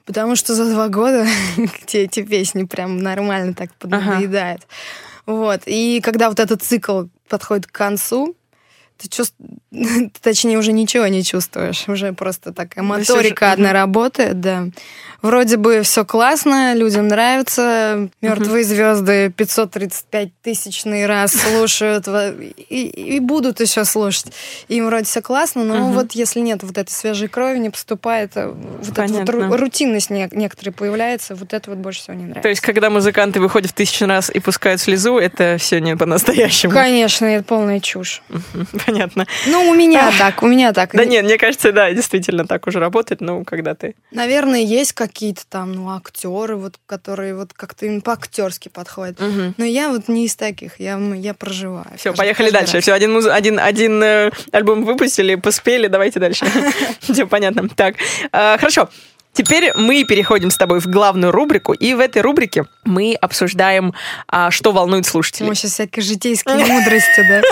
потому что за два года те эти песни прям нормально так поднадоедает. Вот, и когда вот этот цикл подходит к концу, ты чувств... точнее, уже ничего не чувствуешь. Уже просто такая есть моторика одна работает, да. Вроде бы все классно, людям нравится. Мертвые звезды 535 тысячный раз слушают и, и будут еще слушать. Им вроде все классно, но вот если нет вот этой свежей крови, не поступает, э, вот эта вот рутинность не- некоторые появляется, вот это вот больше всего не нравится. То есть, когда музыканты выходят в тысячу раз и пускают слезу, это все не по-настоящему. Конечно, это полная чушь. Понятно. Ну, у меня так, у меня так. Да нет, мне кажется, да, действительно так уже работает, ну, когда ты... Наверное, есть какие-то там, ну, актеры, вот, которые вот как-то им по-актерски подходят. Но я вот не из таких, я, я проживаю. Все, каждый- поехали каждый дальше. раз. Все, один, муз- один, один э, альбом выпустили, поспели, давайте дальше. Все понятно. Так, э, хорошо. Теперь мы переходим с тобой в главную рубрику, и в этой рубрике мы обсуждаем, а, что волнует слушателей. Ой, сейчас всякие житейские мудрости,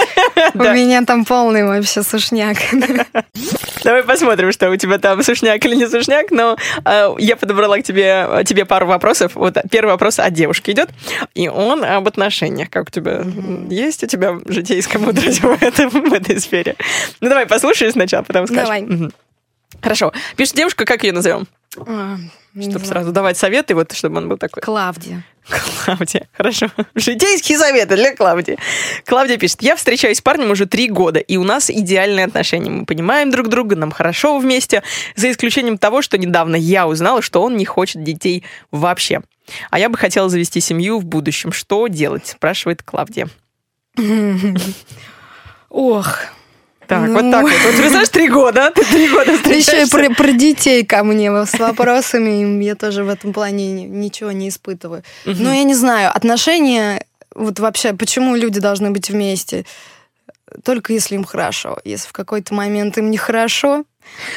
да? У меня там полный вообще сушняк. Давай посмотрим, что у тебя там сушняк или не сушняк, но э, я подобрала к тебе, тебе пару вопросов. Вот первый вопрос от девушки идет, и он об отношениях. Как у тебя есть у тебя житейская мудрость в этой сфере? Ну давай послушай сначала, потом скажешь. Давай. Хорошо. Пишет девушка, как ее назовем? А, Чтобы сразу давать советы, вот чтобы он был такой. Клавдия. Клавдия. Хорошо. Житейские советы для Клавдии. Клавдия пишет, я встречаюсь с парнем уже три года, и у нас идеальные отношения. Мы понимаем друг друга, нам хорошо вместе, за исключением того, что недавно я узнала, что он не хочет детей вообще. А я бы хотела завести семью в будущем. Что делать? Спрашивает Клавдия. Ох, Так, Ну. вот так вот. Вот представляешь, три года, ты три года еще и встречаешься. про, про детей ко мне с вопросами. Я тоже в этом плане ни- ничего не испытываю. Но я не знаю, отношения, вот вообще, почему люди должны быть вместе? Только если им хорошо. Если в какой-то момент им нехорошо,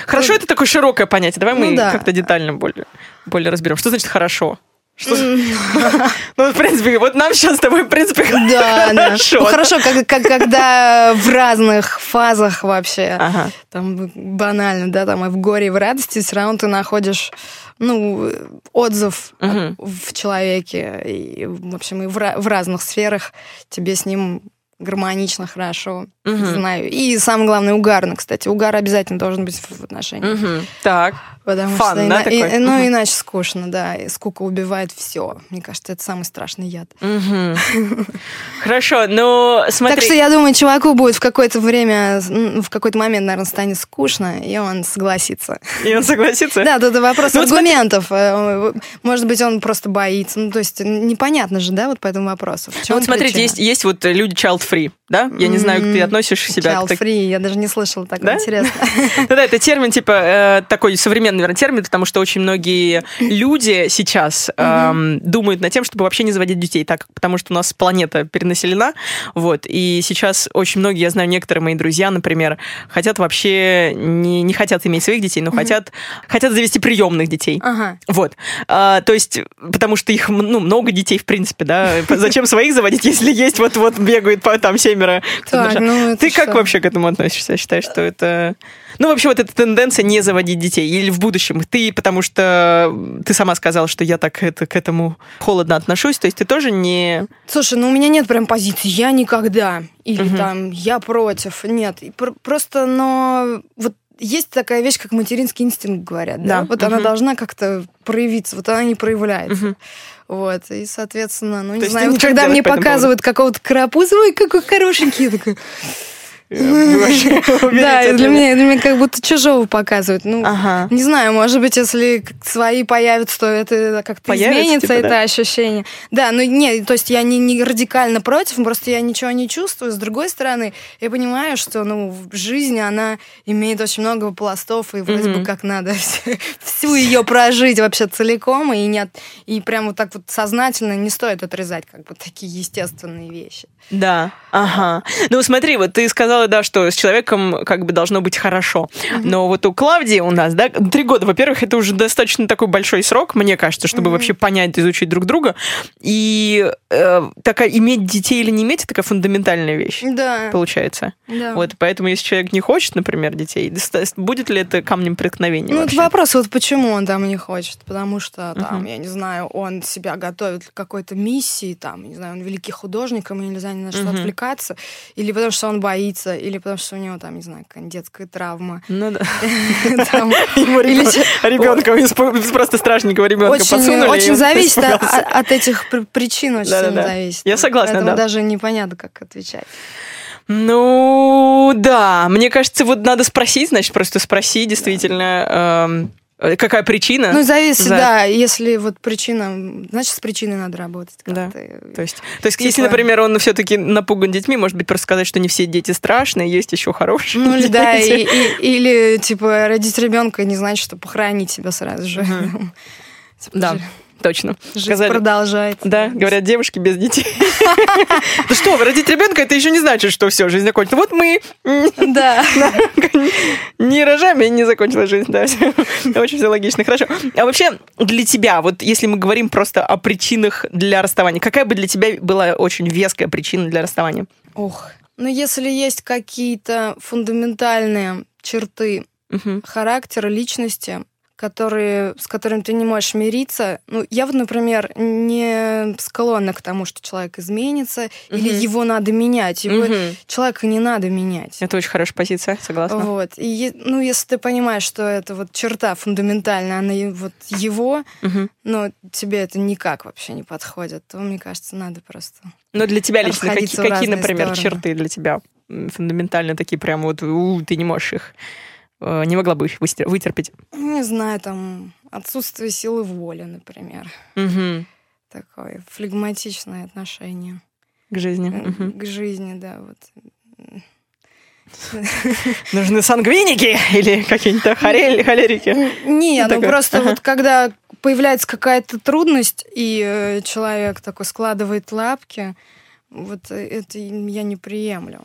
Хорошо, это такое широкое понятие. Давай мы Ну да. как-то детально более, более разберем. Что значит хорошо? Что... Ну, в принципе, вот нам сейчас с тобой, в принципе, Да, да. хорошо. Ну хорошо, как, как- когда в разных фазах вообще, Ага. там банально, да, там и в горе, и в радости, все равно ты находишь, ну, отзыв в человеке, и, в общем, и в, в разных сферах тебе с ним гармонично, хорошо, Мгм. знаю. И самое главное, угарно, кстати. Угар обязательно должен быть в отношениях. Мгм. Так. Потому Фан, что да, ина- такой? и- ну, Мгм. иначе скучно, да. И скука убивает все. Мне кажется, это самый страшный яд. Мгм. Хорошо, но смотри. Так что я думаю, чуваку будет в какое-то время, в какой-то момент, наверное, станет скучно, и он согласится. И он согласится? Да, тут вопрос Ну, аргументов. Э, Может быть, он просто боится. Ну, то есть непонятно же, да, вот по этому вопросу. Ну вот смотрите, есть, есть вот люди child-free, да? Я не знаю, как ты относишь себя к Child-free, я даже не слышала так Да? интересно. Ну да, это термин, типа, э, такой современный, наверное, термин, потому что очень многие люди сейчас думают над тем, чтобы вообще не заводить детей, так потому что у нас планета перенаселена, вот, и сейчас очень многие, я знаю, некоторые мои друзья, например, хотят вообще, не, не хотят иметь своих детей, но хотят, хотят завести приемных детей. Ага. Вот. А, то есть, потому что их ну, много детей, в принципе, да. Зачем своих заводить, если есть вот-вот бегают по там семеро. Так, ну это Ты как что? вообще к этому относишься? Считаешь, что это... Ну, вообще, вот эта тенденция не заводить детей. Или в будущем. Ты, потому что ты сама сказала, что я так это, к этому холодно отношусь. То есть ты тоже не... Слушай, ну у меня нет прям позиции «я никогда» или Мгм. там «я против». Нет, просто, но вот есть такая вещь, как материнский инстинкт, говорят, да? Да, Вот она мгм. должна как-то проявиться, вот она не проявляется. Мгм. Вот, и, соответственно, ну, не есть знаю, вот когда мне показывают какого-то карапуза, ой, какой хорошенький, я такая, да, и от для меня. для меня как будто чужого показывают. Ну, Ага. не знаю, может быть, если свои появятся, то это как-то изменится, типа, это да? ощущение. Да, ну нет, то есть я не, не радикально против, просто я ничего не чувствую. С другой стороны, я понимаю, что ну, в жизни она имеет очень много пластов, и вроде бы как надо всю ее прожить вообще целиком, и, не от- и прям вот так вот сознательно не стоит отрезать как бы такие естественные вещи. Да, ага. Ну смотри, вот ты сказала, да, что с человеком как бы должно быть хорошо. Но вот у Клавдии у нас, да, три года, во-первых, это уже достаточно такой большой срок, мне кажется, чтобы вообще понять, изучить друг друга. И э, такая иметь детей или не иметь, это такая фундаментальная вещь. Да, Получается. да. Вот, поэтому если человек не хочет, например, детей, будет ли это камнем преткновения Ну, это вообще? вопрос, вот почему он там не хочет. Потому что, там, Мгм. я не знаю, он себя готовит к какой-то миссии, там, не знаю, он великий художник, ему нельзя ни на что Мгм. отвлекаться, или потому что он боится, или потому что у него, там, не знаю, какая-нибудь детская травма. Ну да. Ему ребенка, просто страшненького ребенка подсунули. очень зависит от, этих при- причин, очень сильно зависит. Я согласна, Поэтому да. даже непонятно, как отвечать. Ну, да. Мне кажется, вот надо спросить, значит, просто спроси, действительно, эм, какая причина. Ну, зависит, за- да, если вот причина, значит, с причиной надо работать. Да. То есть, то есть если, Типа- например, он все-таки напуган детьми, может быть, просто сказать, что не все дети страшные, есть еще хорошие. Ну, или да, и- дети. и- или, типа, родить ребенка не значит, что похоронить себя сразу же. Типа, Да, жи- точно. Жизнь Сказали- продолжается. Да, говорят девушки без детей. Да что, родить ребенка, это еще не значит, что все, жизнь закончится. Вот мы не рожаем, и не закончилась жизнь, да. Очень все логично, хорошо. А вообще, для тебя, вот если мы говорим просто о причинах для расставания, какая бы для тебя была очень веская причина для расставания? Ох. Ну, если есть какие-то фундаментальные черты характера, личности, которые, с которыми ты не можешь мириться. Ну, я вот, например, не склонна к тому, что человек изменится, или Мгм. его надо менять. Его, Мгм. Человека не надо менять. Это очень хорошая позиция, согласна. Вот. И, ну, если ты понимаешь, что это вот черта фундаментальная, она вот его, Мгм. но тебе это никак вообще не подходит, то, мне кажется, надо просто... Но для тебя лично какие, какие, например, стороны. черты для тебя фундаментально такие прям вот у, ты не можешь их, не могла бы их вытерпеть? Не знаю, там, отсутствие силы воли, например. Мгм. Такое флегматичное отношение К жизни. э, Мгм. к жизни, да, вот. Нужны сангвиники или какие-нибудь холерики? Не, ну такое, просто вот когда появляется какая-то трудность, и э, человек такой складывает лапки, вот э, это я не приемлю.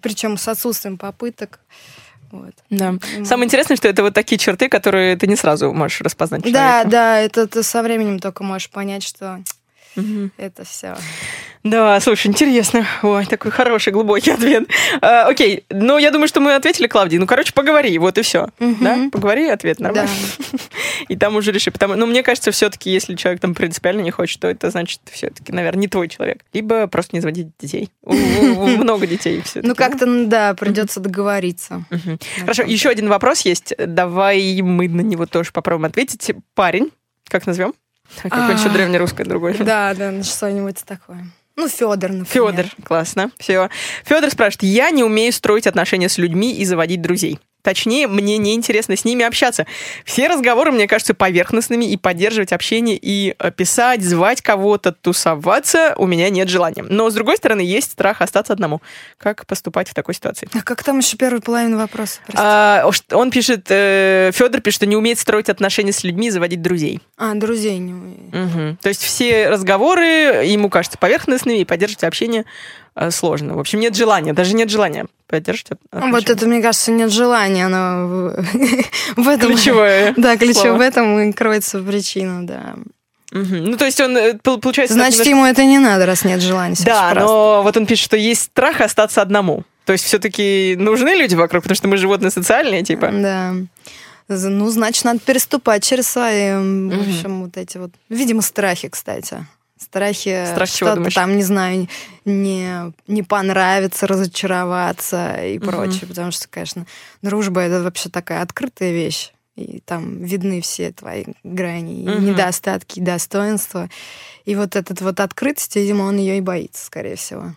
Причем с отсутствием попыток. Вот. Да. М. Самое интересное, что это вот такие черты, которые ты не сразу можешь распознать в Да, да, это ты со временем только можешь понять, что Мгм. это все. Да, слушай, интересно. Ой, такой хороший, глубокий ответ. А, окей, ну я думаю, что мы ответили, Клавдии. Ну, короче, поговори, вот и все. Мгм. Да, поговори, ответ Да. и там уже реши. Потому, ну, мне кажется, все-таки, если человек там принципиально не хочет, то это значит все-таки, наверное, не твой человек. Либо просто не заводить детей. Много детей все Ну, как-то, да, придется договориться. Хорошо, еще один вопрос есть. Давай мы на него тоже попробуем ответить. Парень, как назовем? Какое-нибудь еще древнерусское другое. Да, да, что-нибудь такое. Ну, Федор, например. Федор, классно. Все. Федор спрашивает: я не умею строить отношения с людьми и заводить друзей. Точнее, мне неинтересно с ними общаться. Все разговоры, мне кажутся поверхностными, и поддерживать общение, и э, писать, звать кого-то, тусоваться у меня нет желания. Но, с другой стороны, есть страх остаться одному. Как поступать в такой ситуации? А как там еще первая половина вопроса? А, он пишет, э, Федор пишет, что не умеет строить отношения с людьми и заводить друзей. А, друзей не умеет. Угу. То есть все разговоры ему кажутся поверхностными, и поддерживать общение сложно. В общем, нет желания, даже нет желания поддерживать отношения. Вот это, мне кажется, нет желания, оно в этом... Ключевое Да, ключевое в этом и кроется причина, да. Угу. Ну, то есть он, э, получается... Значит, ему это не надо, раз нет желания. Да, но вот он пишет, что есть страх остаться одному. То есть все-таки нужны люди вокруг, потому что мы животные социальные, типа. Да. Ну, значит, надо переступать через свои, в общем, вот эти вот, видимо, страхи, кстати страхи Страх что-то там, не знаю, не, не понравится, разочароваться и угу. прочее. Потому что, конечно, дружба это вообще такая открытая вещь. И там видны все твои грани, угу. и недостатки, и достоинства. И вот этот вот открытость, видимо, он ее и боится, скорее всего.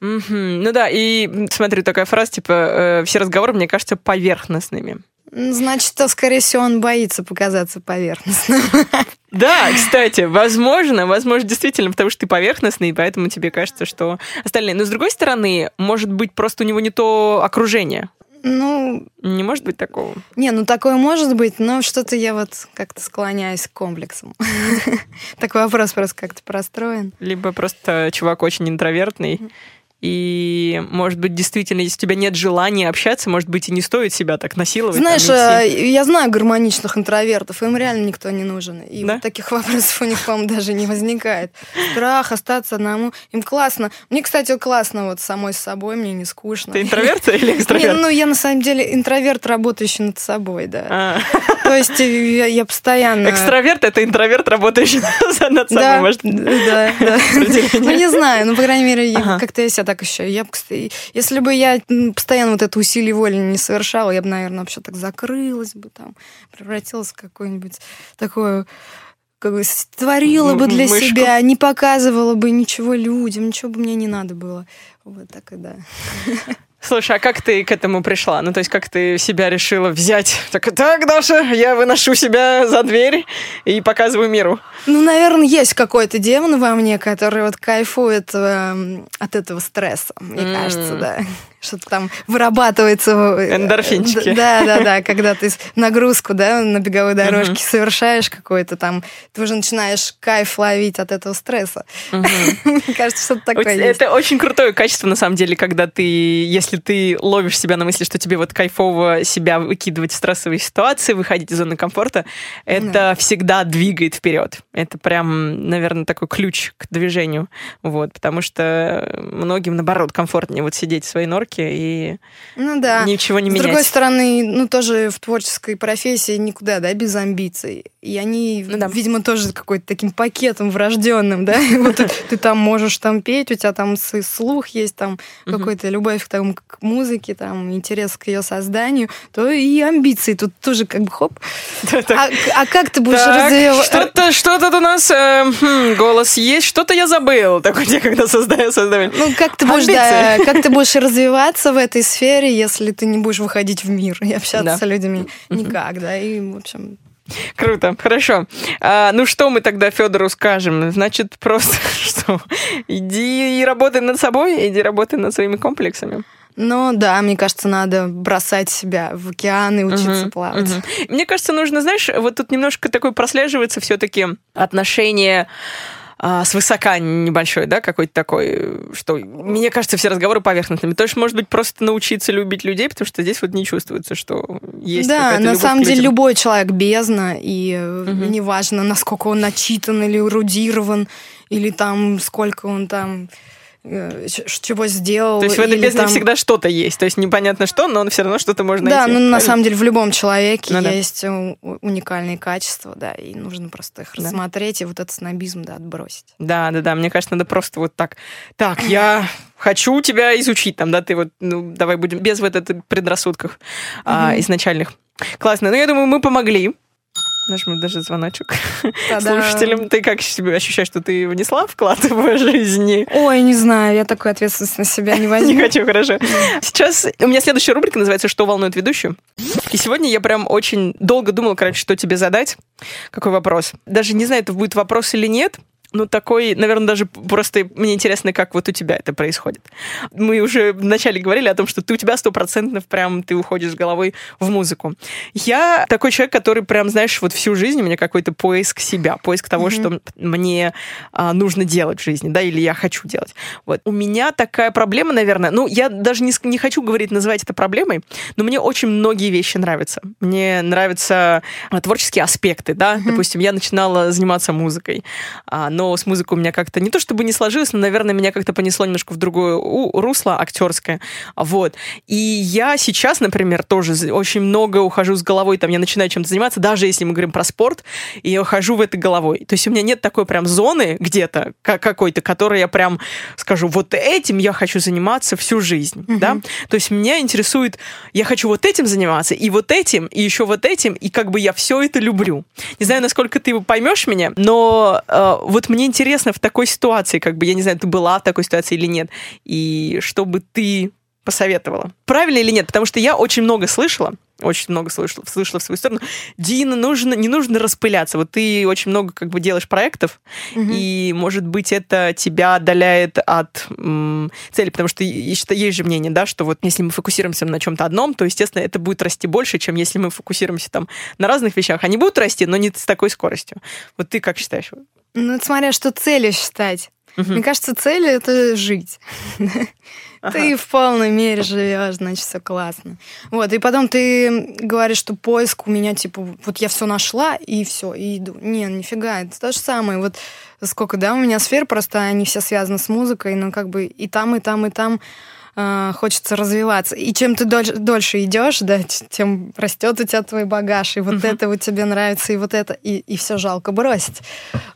Угу. Ну да, и смотри, такая фраза, типа, э, все разговоры, мне кажется, поверхностными. Значит, то, скорее всего, он боится показаться поверхностным. Да, кстати, возможно, возможно, действительно, потому что ты поверхностный, и поэтому тебе кажется, что остальные. Но с другой стороны, может быть, просто у него не то окружение. Ну... Не может быть такого? Не, ну такое может быть, но что-то я вот как-то склоняюсь к комплексам. Такой вопрос просто как-то простроен. Либо просто чувак очень интровертный, и, может быть, действительно, если у тебя нет желания общаться, может быть, и не стоит себя так насиловать. Знаешь, там, я знаю гармоничных интровертов, им реально никто не нужен. И да? вот таких вопросов у них, по-моему, даже не возникает. Страх остаться одному. Им классно. Мне, кстати, классно вот самой с собой, мне не скучно. Ты интроверт или экстраверт? ну, я на самом деле интроверт, работающий над собой, да. То есть э, я, постоянно... Экстраверт — это интроверт, работающий над собой, да, может? Да, да. Ну, не знаю, ну, по крайней мере, как-то я себя так еще. Я, если бы я постоянно вот это усилие воли не совершала, я бы, наверное, вообще так закрылась бы там, превратилась в какое-нибудь такое как бы творила бы для Мышку. себя, не показывала бы ничего людям, ничего бы мне не надо было. Вот так и да. Слушай, а как ты к этому пришла? Ну, то есть, как ты себя решила взять? Так, так, Даша, я выношу себя за дверь и показываю миру. Ну, наверное, есть какой-то демон во мне, который вот кайфует э, от этого стресса, мне mm. кажется, да что-то там вырабатывается. Э, Эндорфинчики. Да, да, да, когда ты нагрузку, да, на беговой дорожке uh-huh. совершаешь какой-то там, ты уже начинаешь кайф ловить от этого стресса. Uh-huh. Мне кажется, что-то такое Это есть. очень крутое качество, на самом деле, когда ты, если ты ловишь себя на мысли, что тебе вот кайфово себя выкидывать в стрессовые ситуации, выходить из зоны комфорта, это uh-huh. всегда двигает вперед. Это прям, наверное, такой ключ к движению. Вот, потому что многим, наоборот, комфортнее вот сидеть в своей норке, рамки и ну, да. ничего не менять. С другой стороны, ну тоже в творческой профессии никуда, да, без амбиций. И они, ну, да. видимо, тоже какой-то таким пакетом врожденным, да. Вот ты там можешь там петь, у тебя там слух есть, там какой-то любовь к музыке, там интерес к ее созданию, то и амбиции тут тоже как бы хоп. А, а как ты будешь развивать? Что-то, что-то у нас э, хм, голос есть, что-то я забыл. Такой когда создаю, создаю. Ну как ты будешь, да, как ты будешь развиваться в этой сфере, если ты не будешь выходить в мир и общаться с людьми никак, да, и в общем Круто, хорошо. А, ну что мы тогда Федору скажем? Значит, просто что? Иди и работай над собой, иди работай над своими комплексами. Ну да, мне кажется, надо бросать себя в океан и учиться uh-huh, плавать. Uh-huh. Мне кажется, нужно, знаешь, вот тут немножко такое прослеживается все-таки отношение а, свысока небольшой, да, какой-то такой, что, мне кажется, все разговоры поверхностными. То есть, может быть, просто научиться любить людей, потому что здесь вот не чувствуется, что есть Да, на самом деле любой человек бездна, и угу. неважно, насколько он начитан или эрудирован, или там сколько он там чего сделал. То есть в этой бездне там- всегда что-то есть. То есть непонятно что, но все равно что-то можно Да, найти. ну на самом деле в любом человеке Ну да. есть у- уникальные качества, да, и нужно просто их Да. рассмотреть и вот этот снобизм, да, отбросить. Да, да, да. Мне кажется, надо просто вот так. Так, я хочу тебя изучить, там, да, ты вот, ну, давай будем без вот этих предрассудков а, Мгм. изначальных. Классно. Ну, я думаю, мы помогли. Нажму даже звоночек Та-дам. слушателям. Ты как себя ощущаешь, что ты внесла вклад в жизни? Ой, не знаю, я такую ответственность на себя не Не возьму. хочу, хорошо. Сейчас у меня следующая рубрика называется «Что волнует ведущую?». И сегодня я прям очень долго думала, короче, что тебе задать, какой вопрос. Даже не знаю, это будет вопрос или нет, ну, такой, наверное, даже просто мне интересно, как вот у тебя это происходит. Мы уже вначале говорили о том, что ты у тебя стопроцентно прям ты уходишь с головой в музыку. Я такой человек, который прям, знаешь, вот всю жизнь у меня какой-то поиск себя, поиск того, Мгм. что мне а, нужно делать в жизни, да, или я хочу делать. Вот. У меня такая проблема, наверное, ну, я даже не, не хочу говорить, называть это проблемой, но мне очень многие вещи нравятся. Мне нравятся а, творческие аспекты, да, допустим, я начинала заниматься музыкой, а, но с музыкой у меня как-то не то чтобы не сложилось, но, наверное, меня как-то понесло немножко в другое русло актерское, вот. И я сейчас, например, тоже очень много ухожу с головой, там, я начинаю чем-то заниматься, даже если мы говорим про спорт, и я ухожу в это головой. То есть у меня нет такой прям зоны где-то ка- какой-то, которой я прям скажу, вот этим я хочу заниматься всю жизнь, Мгм. да. То есть меня интересует, я хочу вот этим заниматься, и вот этим, и еще вот этим, и как бы я все это люблю. Не знаю, насколько ты поймешь меня, но э, вот мне интересно в такой ситуации, как бы, я не знаю, ты была в такой ситуации или нет, и что бы ты посоветовала. Правильно или нет? Потому что я очень много слышала, очень много слышала, слышала в свою сторону. Дина, нужно, не нужно распыляться. Вот ты очень много как бы делаешь проектов, Мгм. и, может быть, это тебя отдаляет от м, цели, потому что есть же мнение, да, что вот если мы фокусируемся на чем-то одном, то, естественно, это будет расти больше, чем если мы фокусируемся там на разных вещах. Они будут расти, но не с такой скоростью. Вот ты как считаешь? Ну, смотря что целью считать. Мне кажется, цель это жить. Ага. Ты в полной мере живешь, значит, все классно. Вот, и потом ты говоришь, что поиск у меня, типа, вот я все нашла, и все, и иду. Не, нифига, это то же самое. Вот сколько, да, у меня сфер, просто они все связаны с музыкой, но как бы и там, и там, и там а, хочется развиваться. И чем ты дольше, дольше идешь, да, тем растет у тебя твой багаж, и вот Мгм. это вот тебе нравится, и вот это, и, и все жалко бросить.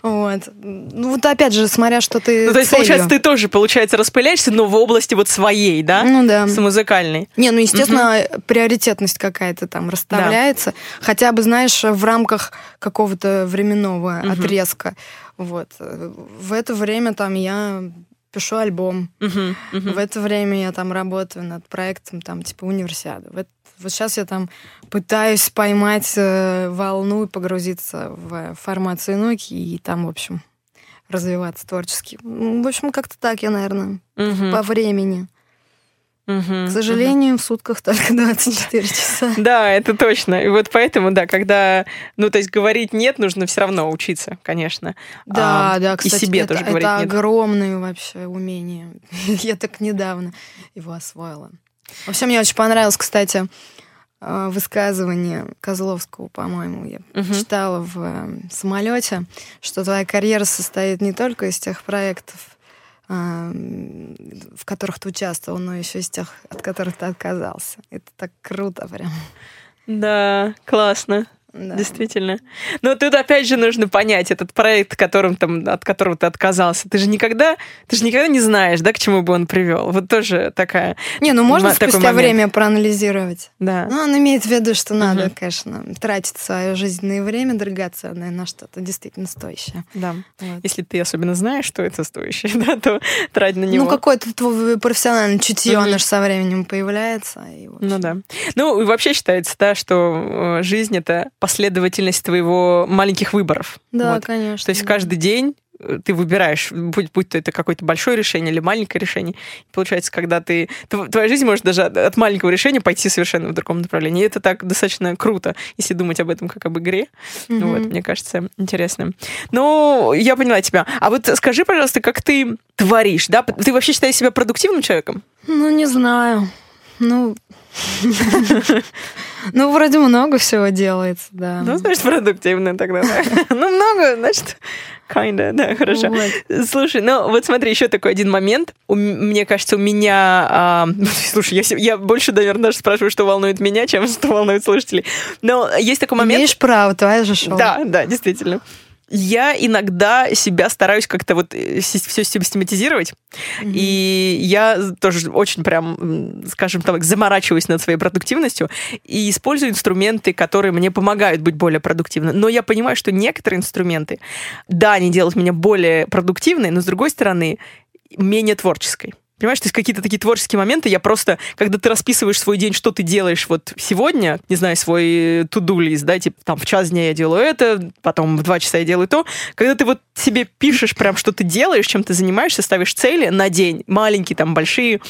Вот. Ну вот опять же, смотря что ты Ну, то есть, целью. получается, ты тоже, получается, распыляешься, но в области вот своей, да? Ну да. С музыкальной. Не, ну, естественно, приоритетность какая-то там расставляется. Хотя бы, знаешь, в рамках какого-то временного Мгм. отрезка. Вот. В это время там я пишу альбом. Мгм, мгм. В это время я там работаю над проектом, там, типа, универсиады. В это- вот сейчас я там пытаюсь поймать э, волну и погрузиться в формацию науки и там, в общем, развиваться творчески. В общем, как-то так я, наверное, Мгм, по времени. Мгм, К сожалению, в сутках только 24 часа. Да, это точно. И вот поэтому, да, когда, ну, то есть говорить нет, нужно все равно учиться, конечно. Да, А, да, и кстати, себе это, тоже говорить это нет. огромное вообще умение. Я так недавно его освоила. Вообще, мне очень понравилось, кстати, э, высказывание Козловского, по-моему, я Мгм. читала в самолете, что твоя карьера состоит не только из тех проектов, в которых ты участвовал, но еще из тех, от которых ты отказался. Это так круто прям. Да, классно. Да. Действительно. Но тут опять же нужно понять этот проект, которым там, от которого ты отказался. Ты же никогда, ты же никогда не знаешь, да, к чему бы он привел. Вот тоже такая, Не, ну можно спустя момент. время проанализировать. да. Ну, он имеет в виду, что надо, Мгм. конечно, тратить свое жизненное время драгоценное на что-то действительно стоящее. да. Вот. Если ты особенно знаешь, что это стоящее, да, то трать на него. Ну, какое-то твое профессиональное чутье, Мгм. оно же со временем появляется. И, в общем, Ну да. Ну, и вообще считается, да, что э, жизнь — это последовательность твоего маленьких выборов. Да, Вот. конечно. То есть да. каждый день э, ты выбираешь, будь, будь то это какое-то большое решение или маленькое решение. И получается, когда ты... тв- Твоя жизнь может даже от, от маленького решения пойти совершенно в другом направлении. И это так достаточно круто, если думать об этом как об игре. Мгм. Вот, мне кажется, интересно. Ну, я поняла тебя. А вот скажи, пожалуйста, как ты творишь, да? Ты вообще считаешь себя продуктивным человеком? Ну, не знаю. Ну, ну, вроде много всего делается, да. Ну, значит, продуктивный тогда. да. Ну, много, значит, Kinda, да, хорошо. Слушай, ну вот смотри, еще такой один момент. Мне кажется, у меня... а, слушай, я, больше, наверное, даже спрашиваю, что волнует меня, чем что волнует слушателей. Но есть такой момент... Имеешь право, твое же шоу. Да, да, действительно. Я иногда себя стараюсь как-то вот все систематизировать, и я тоже очень прям, скажем так, заморачиваюсь над своей продуктивностью и использую инструменты, которые мне помогают быть более продуктивным. Но я понимаю, что некоторые инструменты, да, они делают меня более продуктивной, но с другой стороны, менее творческой. Понимаешь, то есть какие-то такие творческие моменты, я просто, когда ты расписываешь свой день, что ты делаешь вот сегодня, не знаю, свой to-do лист, да, типа там в час дня я делаю это, потом в два часа я делаю то, когда ты вот себе пишешь прям, что ты делаешь, чем ты занимаешься, ставишь цели на день, маленькие, там, большие,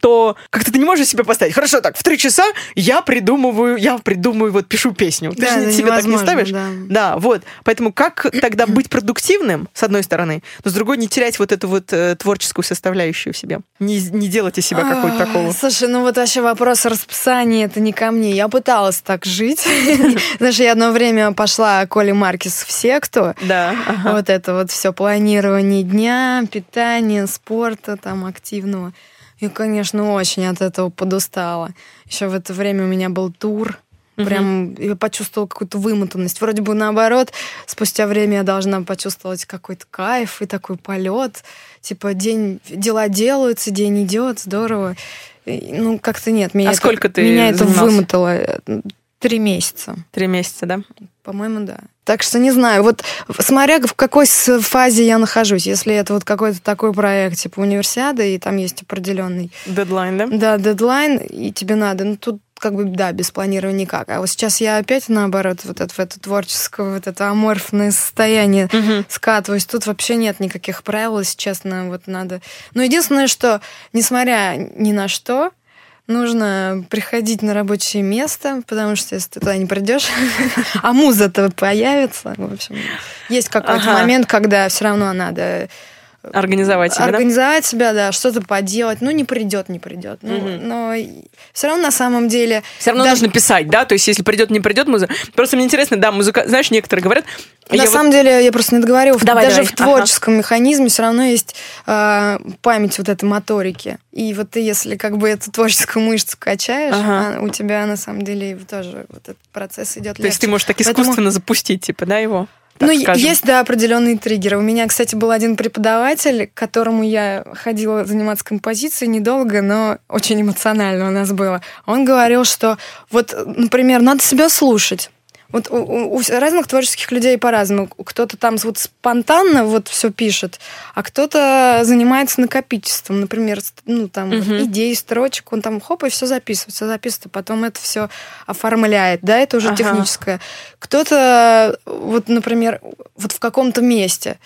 то как-то ты не можешь себе поставить. Хорошо, так, в три часа я придумываю, я придумаю, вот пишу песню. Ты Да, же это себе так не ставишь? да. Да, вот. Поэтому как тогда быть продуктивным, с одной стороны, но с другой не терять вот эту вот э, творческую составляющую в себе? Не, не делать из себя какой-то А, такого. Слушай, ну вот вообще вопрос расписания, это не ко мне. Я пыталась так жить. Знаешь, я одно время пошла Коли Маркис в секту. Да. Вот это вот все планирование дня, питание, спорта там активного. И, конечно, очень от этого подустала. Еще в это время у меня был тур. Прям я почувствовала какую-то вымотанность. Вроде бы наоборот, спустя время я должна почувствовать какой-то кайф и такой полет. Типа день дела делаются, день идет, здорово. Ну, как-то нет. Меня А это- сколько ты Меня это занимался? вымотало. Три месяца. Три месяца, да? По-моему, да. Так что не знаю, вот смотря в какой фазе я нахожусь. Если это вот какой-то такой проект, типа универсиада, и там есть определенный, Дедлайн, да? да, дедлайн, и тебе надо, ну тут как бы, да, без планирования никак. А вот сейчас я опять, наоборот, вот это, в это творческое, вот это аморфное состояние Мгм. скатываюсь. Тут вообще нет никаких правил, если честно, вот надо... Но единственное, что, несмотря ни на что, нужно приходить на рабочее место, потому что если ты туда не придешь, а муза-то появится. В общем, есть какой-то Ага. момент, когда все равно надо Организовать себя, да? организовать себя, да, что-то поделать. Ну, не придет, не придет. Ну, Мгм. Но все равно на самом деле... Все равно даже- нужно писать, да? То есть, если придет, не придет музыка. Просто мне интересно, да, музыка. Знаешь, некоторые говорят. На я вот- самом деле, я просто не договорила, Давай, даже давай. в творческом механизме все равно есть э, память вот этой моторики. И вот ты, если как бы эту творческую мышцу качаешь, Ага. а у тебя на самом деле тоже вот этот процесс идет То есть ты можешь так Поэтому- искусственно запустить, типа, да, его? Так ну, скажем. есть, да, определенные триггеры. У меня, кстати, был один преподаватель, к которому я ходила заниматься композицией недолго, но очень эмоционально у нас было. Он говорил, что вот, например, надо себя слушать. Вот у, у- у разных творческих людей по-разному. Кто-то там вот спонтанно вот все пишет, а кто-то занимается накопительством. Например, ну там вот Мгм. идеи, строчек, он там хоп, и все записывает, все записывает, а потом это все оформляет. Да, это уже Ага. техническое. Кто-то, вот, например, вот в каком-то месте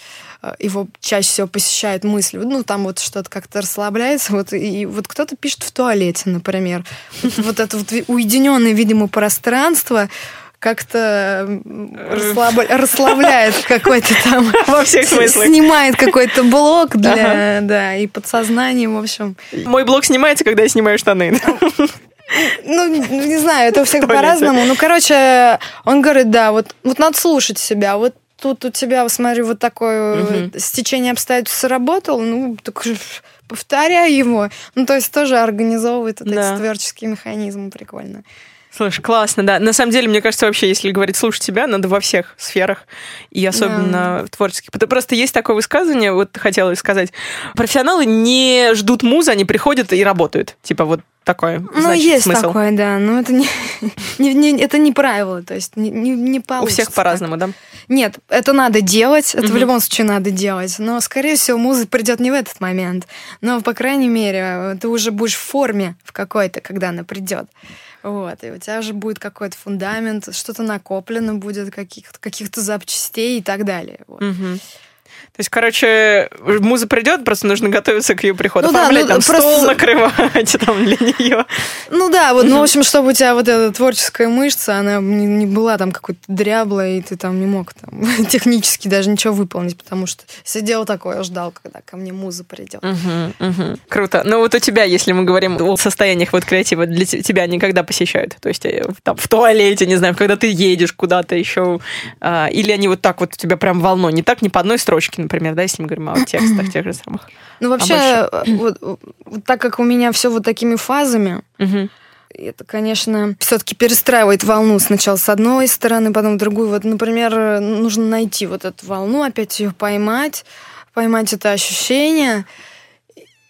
э, его чаще всего посещает мысль, ну, там вот что-то как-то расслабляется, вот, и вот кто-то пишет в туалете, например. Вот, вот это вот уединенное, видимо, пространство как-то расслабля- расслабляет какой-то там... Во всех смыслах. Снимает какой-то блок для, да, и подсознание, в общем. Мой блог снимается, когда я снимаю штаны. Ну, не знаю, это у всех по-разному. Ну, короче, он говорит, да, вот, вот надо слушать себя. Вот тут у тебя, смотри, вот такое вот стечение обстоятельств сработало, ну, так повторяй его. Ну, то есть тоже организовывает вот Да. эти творческие механизмы. Прикольно. Слушай, классно, да. На самом деле, мне кажется, вообще, если говорить слушать себя, надо во всех сферах, и особенно в творческих. Просто есть такое высказывание, вот хотела сказать. Профессионалы не ждут музы, они приходят и работают. Типа вот такое, Ну, значит, есть смысл. такое, да. Но это не, не, не- это не правило. То есть не, не, не У получится всех по-разному, да? Нет, это надо делать. Это в Мгм. любом случае надо делать. Но, скорее всего, муза придет не в этот момент. Но, по крайней мере, ты уже будешь в форме в какой-то, когда она придет. Вот, и у тебя уже будет какой-то фундамент, что-то накоплено будет, каких-то каких запчастей и так далее. Вот. Мгм. То есть, короче, муза придет, просто нужно готовиться к ее приходу. Ну да, ну, там просто- стол накрывать там для нее. Ну да, вот, ну, в общем, чтобы у тебя вот эта творческая мышца, она не, не была там какой-то дряблой, и ты там не мог там технически даже ничего выполнить, потому что сидел такой, ждал, когда ко мне муза придет. Круто. Ну вот у тебя, если мы говорим о состояниях вот креатива, для те- тебя никогда посещают? То есть э, там в туалете, не знаю, когда ты едешь куда-то еще, а, или они вот так вот у тебя прям волной, не так, не по одной строчке, например, да, если мы говорим о текстах тех же самых. Ну вообще, э, вот, вот так как у меня все вот такими фазами, Мгм. это, конечно, все-таки перестраивает волну сначала с одной стороны, потом в другую. Вот, например, нужно найти вот эту волну, опять ее поймать, поймать это ощущение.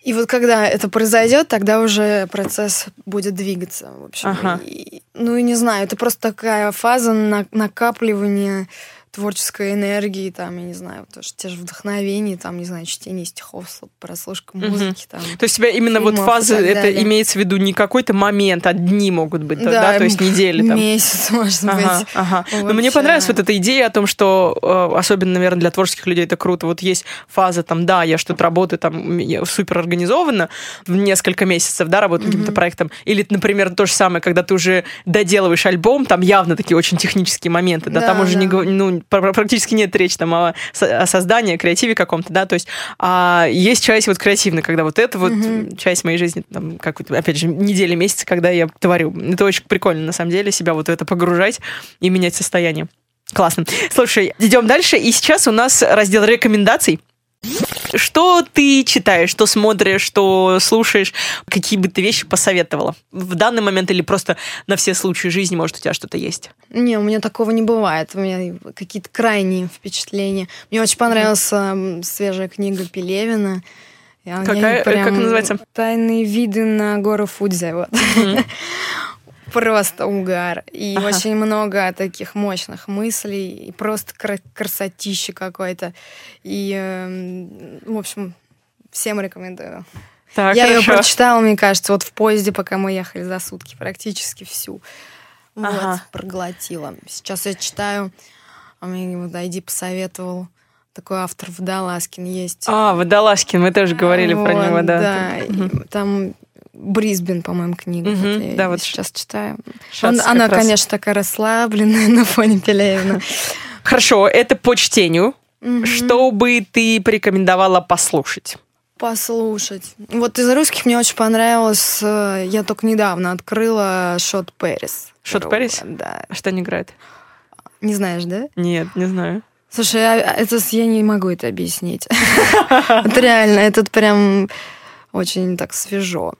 И вот когда это произойдет, тогда уже процесс будет двигаться. В общем. Ага. И- ну и не знаю, это просто такая фаза на- накапливания творческой энергии, там, я не знаю, тоже те же вдохновения, там, не знаю, чтение стихов, прослушка музыки, там. То есть у тебя именно вот фазы, это имеется в виду не какой-то момент, а дни могут быть, да, да, то есть недели там. Месяц, может быть. Ага, ага. Но мне понравилась вот эта идея о том, что э, особенно, наверное, для творческих людей это круто. Вот есть фаза там, да, я что-то работаю там супер организованно в несколько месяцев, да, работаю над каким-то проектом. Или, например, то же самое, когда ты уже доделываешь альбом, там явно такие очень технические моменты, да, Да, там уже да. не, ну, практически нет речи там о, о создании, о креативе каком-то, да, то есть а есть часть вот креативная, когда вот это вот часть моей жизни, там, как опять же, недели, месяцы, когда я творю. Это очень прикольно, на самом деле, себя вот в это погружать и менять состояние. Классно. Слушай, идем дальше. И сейчас у нас раздел рекомендаций. Что ты читаешь, что смотришь, что слушаешь, какие бы ты вещи посоветовала в данный момент или просто на все случаи жизни, может, у тебя что-то есть? Не, у меня такого не бывает. У меня какие-то крайние впечатления. Мне очень понравилась м, свежая книга Пелевина. Какая- прям как называется? Тайные виды на гору Фудзи. Вот. Просто угар. И Ага. очень много таких мощных мыслей. И просто кра- красотища какой-то. И, эм, в общем, всем рекомендую. Так, Я ее хорошо. прочитала, мне кажется, вот в поезде, пока мы ехали за сутки, практически всю. Вот, Ага. проглотила. Сейчас я читаю, а мне вот Айди посоветовал. Такой автор Водолазкин есть. А, Водолазкин, мы тоже говорили про Вот, него, да. Да, там Брисбен, по-моему, книга. Мгм, Вот я да, вот сейчас читаю. Щас Он- она, раз. конечно, такая расслабленная на фоне Пелевина. Хорошо, это по чтению. Мгм. Что бы ты порекомендовала послушать? Послушать. Вот из русских мне очень понравилось, э, я только недавно открыла Шот Пэрис. Шот Пэрис? Да. А Что они играют? Не знаешь, да? Нет, не знаю. Слушай, а- а это я не могу это объяснить. Реально, это прям очень так свежо.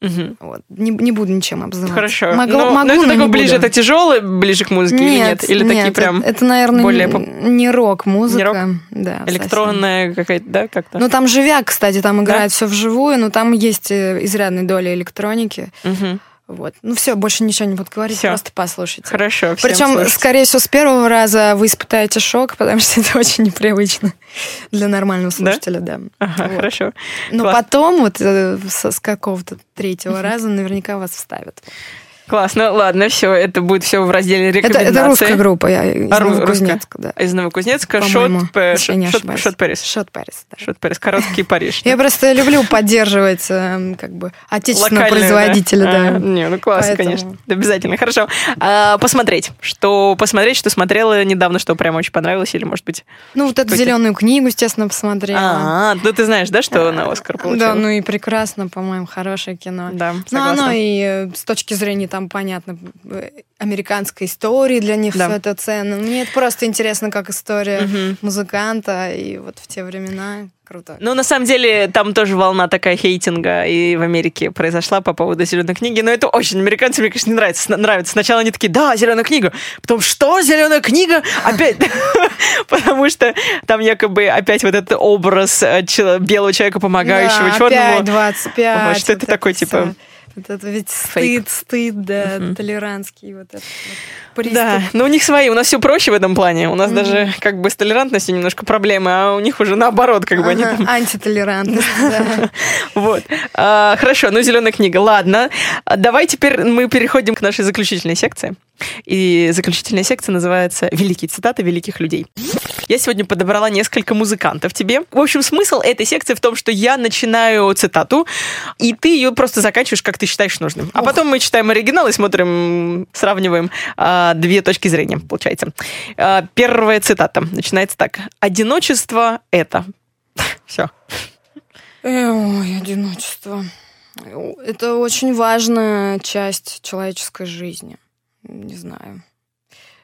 Мгм. Вот. Не, не буду ничем обзывать. Хорошо. Могу, но, могу, но это но такое не ближе, буду. это тяжелое, ближе к музыке или нет? Или такие нет, прям Это, это, наверное, более поп- не рок-музыка. Не рок? Да, электронная какая-то, да, как-то? Ну, там живяк, кстати, там играет все вживую, но там есть э, изрядная доля электроники. Мгм. Вот. Ну все, больше ничего не буду говорить, Всё. просто послушайте. Хорошо, Причем, слушать. скорее всего, с первого раза вы испытаете шок, потому что это очень непривычно для нормального слушателя, да. Ага, Вот. хорошо. Но Класс. потом, вот э, с, с какого-то третьего раза, наверняка вас вставят. Классно, ладно, все, это будет все в разделе Это, рекомендаций. это русская группа, я из А, Новокузнецка, да. Из Новокузнецка, Шот, не Шот- ошибаюсь. Шот Пэрис. Шот Пэрис, да. Шот Пэрис, короткий Париж. Я просто люблю поддерживать э, как бы отечественного производителя, да. А, не, ну классно, конечно. Обязательно. Хорошо. А, посмотреть. Что посмотреть, что смотрела недавно, что прям очень понравилось, или, может быть. Ну, вот эту зеленую книгу, естественно, посмотрела. А, ну ты знаешь, да, что на Оскар получил? Да, ну и прекрасно, по-моему, хорошее кино. Да, Ну, согласна. оно и э, с точки зрения, там, понятно, американской истории для них Да. все это ценно. Мне это просто интересно, как история Мгм. музыканта, и вот в те времена круто. Ну, на самом деле, там тоже волна такая хейтинга и в Америке произошла по поводу зеленой книги. Но это очень американцам, мне, конечно, не нравится. Нравится. Сначала они такие, да, зеленая книга. Потом, что, зеленая книга? Опять. Потому что там якобы опять вот этот образ э, белого человека, помогающего черному. опять 25. Ой, что это такое, типа. Вот это ведь фейк. стыд, стыд, да, Мгм. толерантский вот этот вот приступ. Да, но у них свои, у нас все проще в этом плане. У нас даже как бы с толерантностью немножко проблемы, а у них уже наоборот, как бы они Ага, там Антитолерантность, да. Вот. А, хорошо, ну зеленая книга. Ладно. А Давай теперь мы переходим к нашей заключительной секции. И заключительная секция называется «Великие цитаты великих людей». Я сегодня подобрала несколько музыкантов тебе. В общем, смысл этой секции в том, что я начинаю цитату, и ты ее просто заканчиваешь, как ты считаешь нужным. А Ох. потом мы читаем оригинал и смотрим, сравниваем а, две точки зрения, получается. А, первая цитата начинается так. «Одиночество — это...» Все. Ой, одиночество. Это очень важная часть человеческой жизни. Не знаю.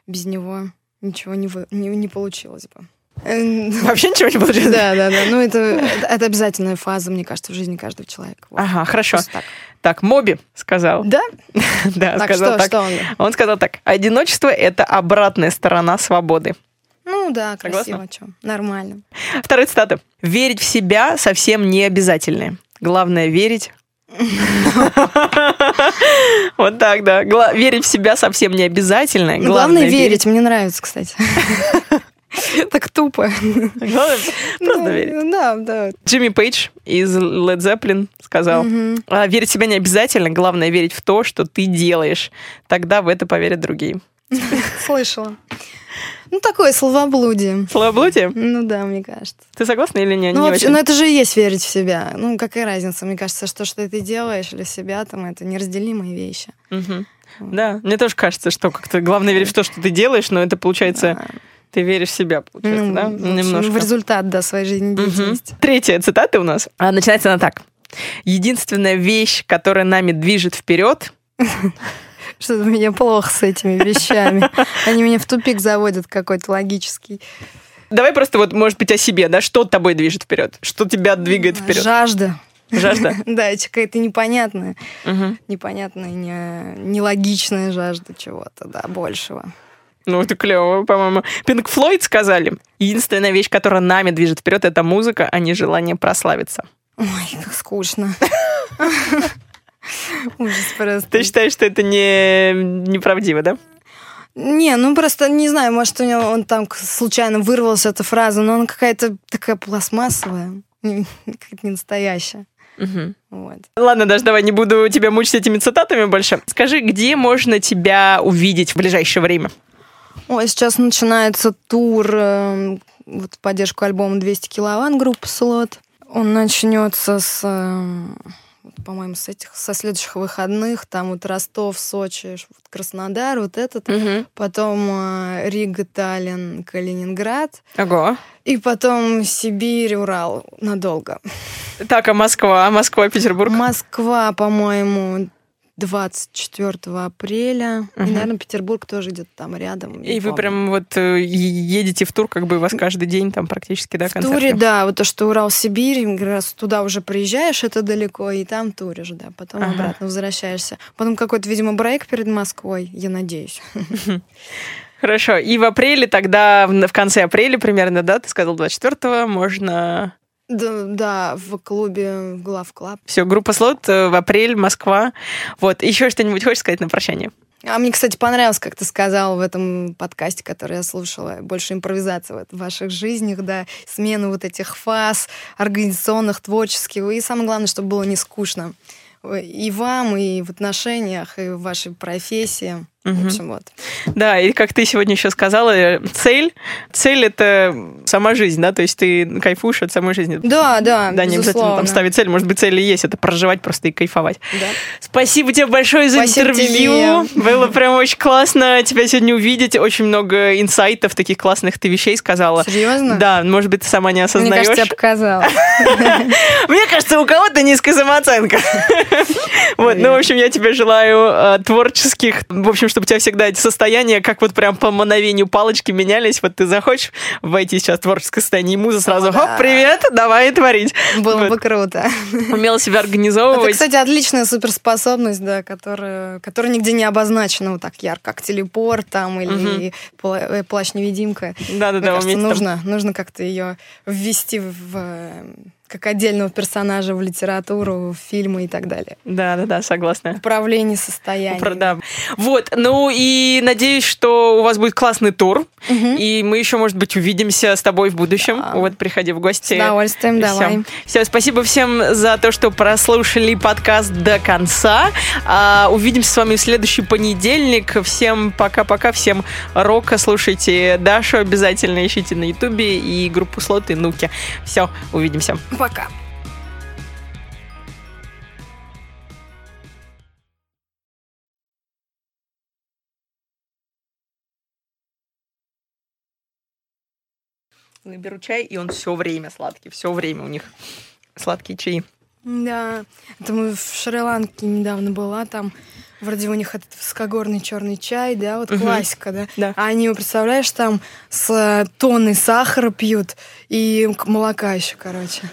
Без него ничего не, вы- не, не получилось бы. Э, Вообще ничего не получилось? Да, да, да. Ну, это, это, это обязательная фаза, мне кажется, в жизни каждого человека. Вот. Ага, хорошо. Так. Так, Моби сказал. Да? Да, Так, сказал что, так. что он? Он сказал так. Одиночество — это обратная сторона свободы. Ну да, Согласна? красиво, чё. Нормально. Вторая цитата. Верить в себя совсем не обязательно. Главное верить. Вот так, да. Верить в себя совсем не обязательно. Ну, Главное верить, мне нравится, кстати. Так тупо. Главное просто Ну, верить. Да, да. Джимми Пейдж из Led Zeppelin сказал. «А, верить в себя не обязательно, главное верить в то, что ты делаешь. Тогда в это поверят другие. Слышала. Ну, такое словоблудие. Словоблудие? Ну да, мне кажется. Ты согласна или не? Ну, Не вообще, очень? ну, это же и есть верить в себя. Ну, какая разница? Мне кажется, что, что ты делаешь для себя, там, это неразделимые вещи. Мгм. Да, мне тоже кажется, что как-то главное верить в то, что ты делаешь, но это получается, Да. ты веришь в себя, получается, Ну, да? в общем, Немножко. В результат, да, своей Мгм. жизнедеятельности. Третья цитата у нас. А, начинается она так. Единственная вещь, которая нами движет вперед, Что-то у меня плохо с этими вещами. Они меня в тупик заводят какой-то логический. Давай просто вот, может быть, о себе, да? Что тобой движет вперед? Что тебя двигает вперед? Жажда. Жажда? Да, это какая-то непонятная, непонятная, не, нелогичная жажда чего-то, да, большего. Ну, это клево, по-моему. Пинк Флойд сказали, единственная вещь, которая нами движет вперед, это музыка, а не желание прославиться. Ой, как скучно. Ужас просто. Ты считаешь, что это не неправдиво, да? Не, ну просто не знаю, может, у него он там случайно вырвалась эта фраза, но она какая-то такая пластмассовая, какая-то не настоящая. Мгм. Вот. Ладно, даже давай не буду тебя мучить этими цитатами больше. Скажи, где можно тебя увидеть в ближайшее время? Ой, сейчас начинается тур э, вот, в поддержку альбома 200 киловатт группы Слот. Он начнется с, э, по-моему, с этих, со следующих выходных. Там вот Ростов, Сочи, Краснодар, вот этот. Потом э, Рига, Таллин, Калининград. Ого. И потом Сибирь, Урал надолго. Так, а Москва? Москва, Петербург? Москва, по-моему, 24 апреля. И, Мгм. наверное, Петербург тоже где-то там рядом. И вы помню. прям вот э, едете в тур, как бы у вас каждый день там практически, да, В концерты? туре, да, вот то, что Урал-Сибирь, раз туда уже приезжаешь, это далеко, и там туришь, да, потом Ага. обратно возвращаешься. Потом какой-то, видимо, брейк перед Москвой, я надеюсь. Хорошо. И в апреле тогда, в в конце апреля примерно, да, ты сказал 24-го, можно... Да, да, в клубе Глав Клаб. Все, группа Слот э, в апрель, Москва. Вот, еще что-нибудь хочешь сказать на прощание? А мне, кстати, понравилось, как ты сказал в этом подкасте, который я слушала, больше импровизация вот в ваших жизнях, да, смена вот этих фаз организационных, творческих, и самое главное, чтобы было не скучно и вам, и в отношениях, и в вашей профессии. Мгм. В общем, вот. Да, и как ты сегодня еще сказала, э, цель, цель это сама жизнь, да, то есть ты кайфуешь от самой жизни. Да, да, Да, не обязательно там ставить цель, может быть, цель и есть, это проживать просто и кайфовать. Да. Спасибо тебе большое за Спасибо интервью. Было прям очень классно тебя сегодня увидеть. Очень много инсайтов, таких классных ты вещей сказала. Серьезно? Да, может быть, ты сама не Мне осознаешь. кажется, я показала. Мне кажется, у кого-то низкая самооценка. Вот, ну, в общем, я тебе желаю э, творческих, в общем, чтобы у тебя всегда эти состояния, как вот прям по мановению палочки менялись. Вот ты захочешь войти сейчас в творческое состояние, и муза сразу, О, да. хоп, привет, давай творить. Было Вот. бы круто. Умела себя Это, организовывать. кстати, отличная суперспособность, да, которая, которая нигде не обозначена вот так ярко, как телепорт там или э, плащ-невидимка. Да-да-да, уметь там- нужно, нужно как-то ее ввести в, э, как отдельного персонажа в литературу, в фильмы и так далее. Да, да, да, согласна. Управление состоянием. Про- да. Вот, ну и надеюсь, что у вас будет классный тур, Мгм. и мы еще, может быть, увидимся с тобой в будущем. Да. Вот, приходи в гости. С удовольствием, давай. Все, спасибо всем за то, что прослушали подкаст до конца. А, увидимся с вами в следующий понедельник. Всем пока-пока, всем рока. Слушайте Дашу обязательно, ищите на Ютубе и группу Слот и Нуки. Все, увидимся. Пока. Я беру чай, и он все время сладкий, все время у них сладкие чаи. Да, это мы в Шри-Ланке недавно была, там вроде у них этот высокогорный черный чай, да, вот Мгм. классика, да. Да. А они, представляешь, там с э, тонной сахара пьют и молока еще, короче.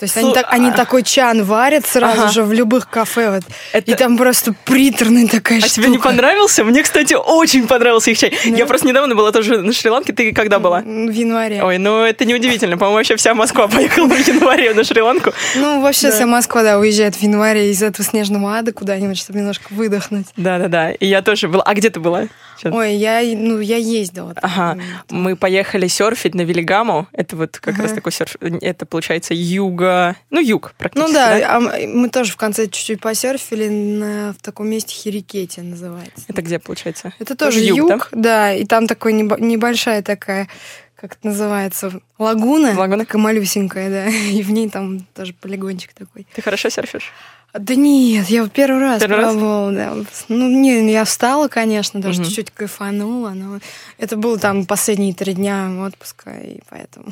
То есть они, Слу- так, они а- такой чан варят сразу Ага. же в любых кафе, вот. Это- И там просто приторная такая А штука. тебе не понравился? Мне, кстати, очень понравился их чай. Да. Я просто недавно была тоже на Шри-Ланке. Ты когда была? В январе. Ой, ну это неудивительно. По-моему, вообще вся Москва поехала в январе на Шри-Ланку. Ну, вообще Да. вся Москва, да, уезжает в январе из этого снежного ада куда-нибудь, чтобы немножко выдохнуть. Да-да-да. И я тоже была. А где ты была? Чё? Ой, я, ну, я ездила. Ага. Мы поехали серфить на Велигаму. Это вот как Ага. раз такой серф. Это получается юга. Ну, юг практически. Ну да, а м- мы тоже в конце чуть-чуть посерфили на, в таком месте Хирикети называется. Это где получается? Это тоже юг, юг, да? да? и там такой небо- небольшая такая, как это называется, лагуна, Лагуна? такая малюсенькая, да, и в ней там тоже полигончик такой. Ты хорошо серфишь? Да нет, я вот первый раз Первый раз? пробовала, да. Ну, не, я встала, конечно, даже Мгм. чуть-чуть кайфанула, но это было там последние три дня отпуска, и поэтому...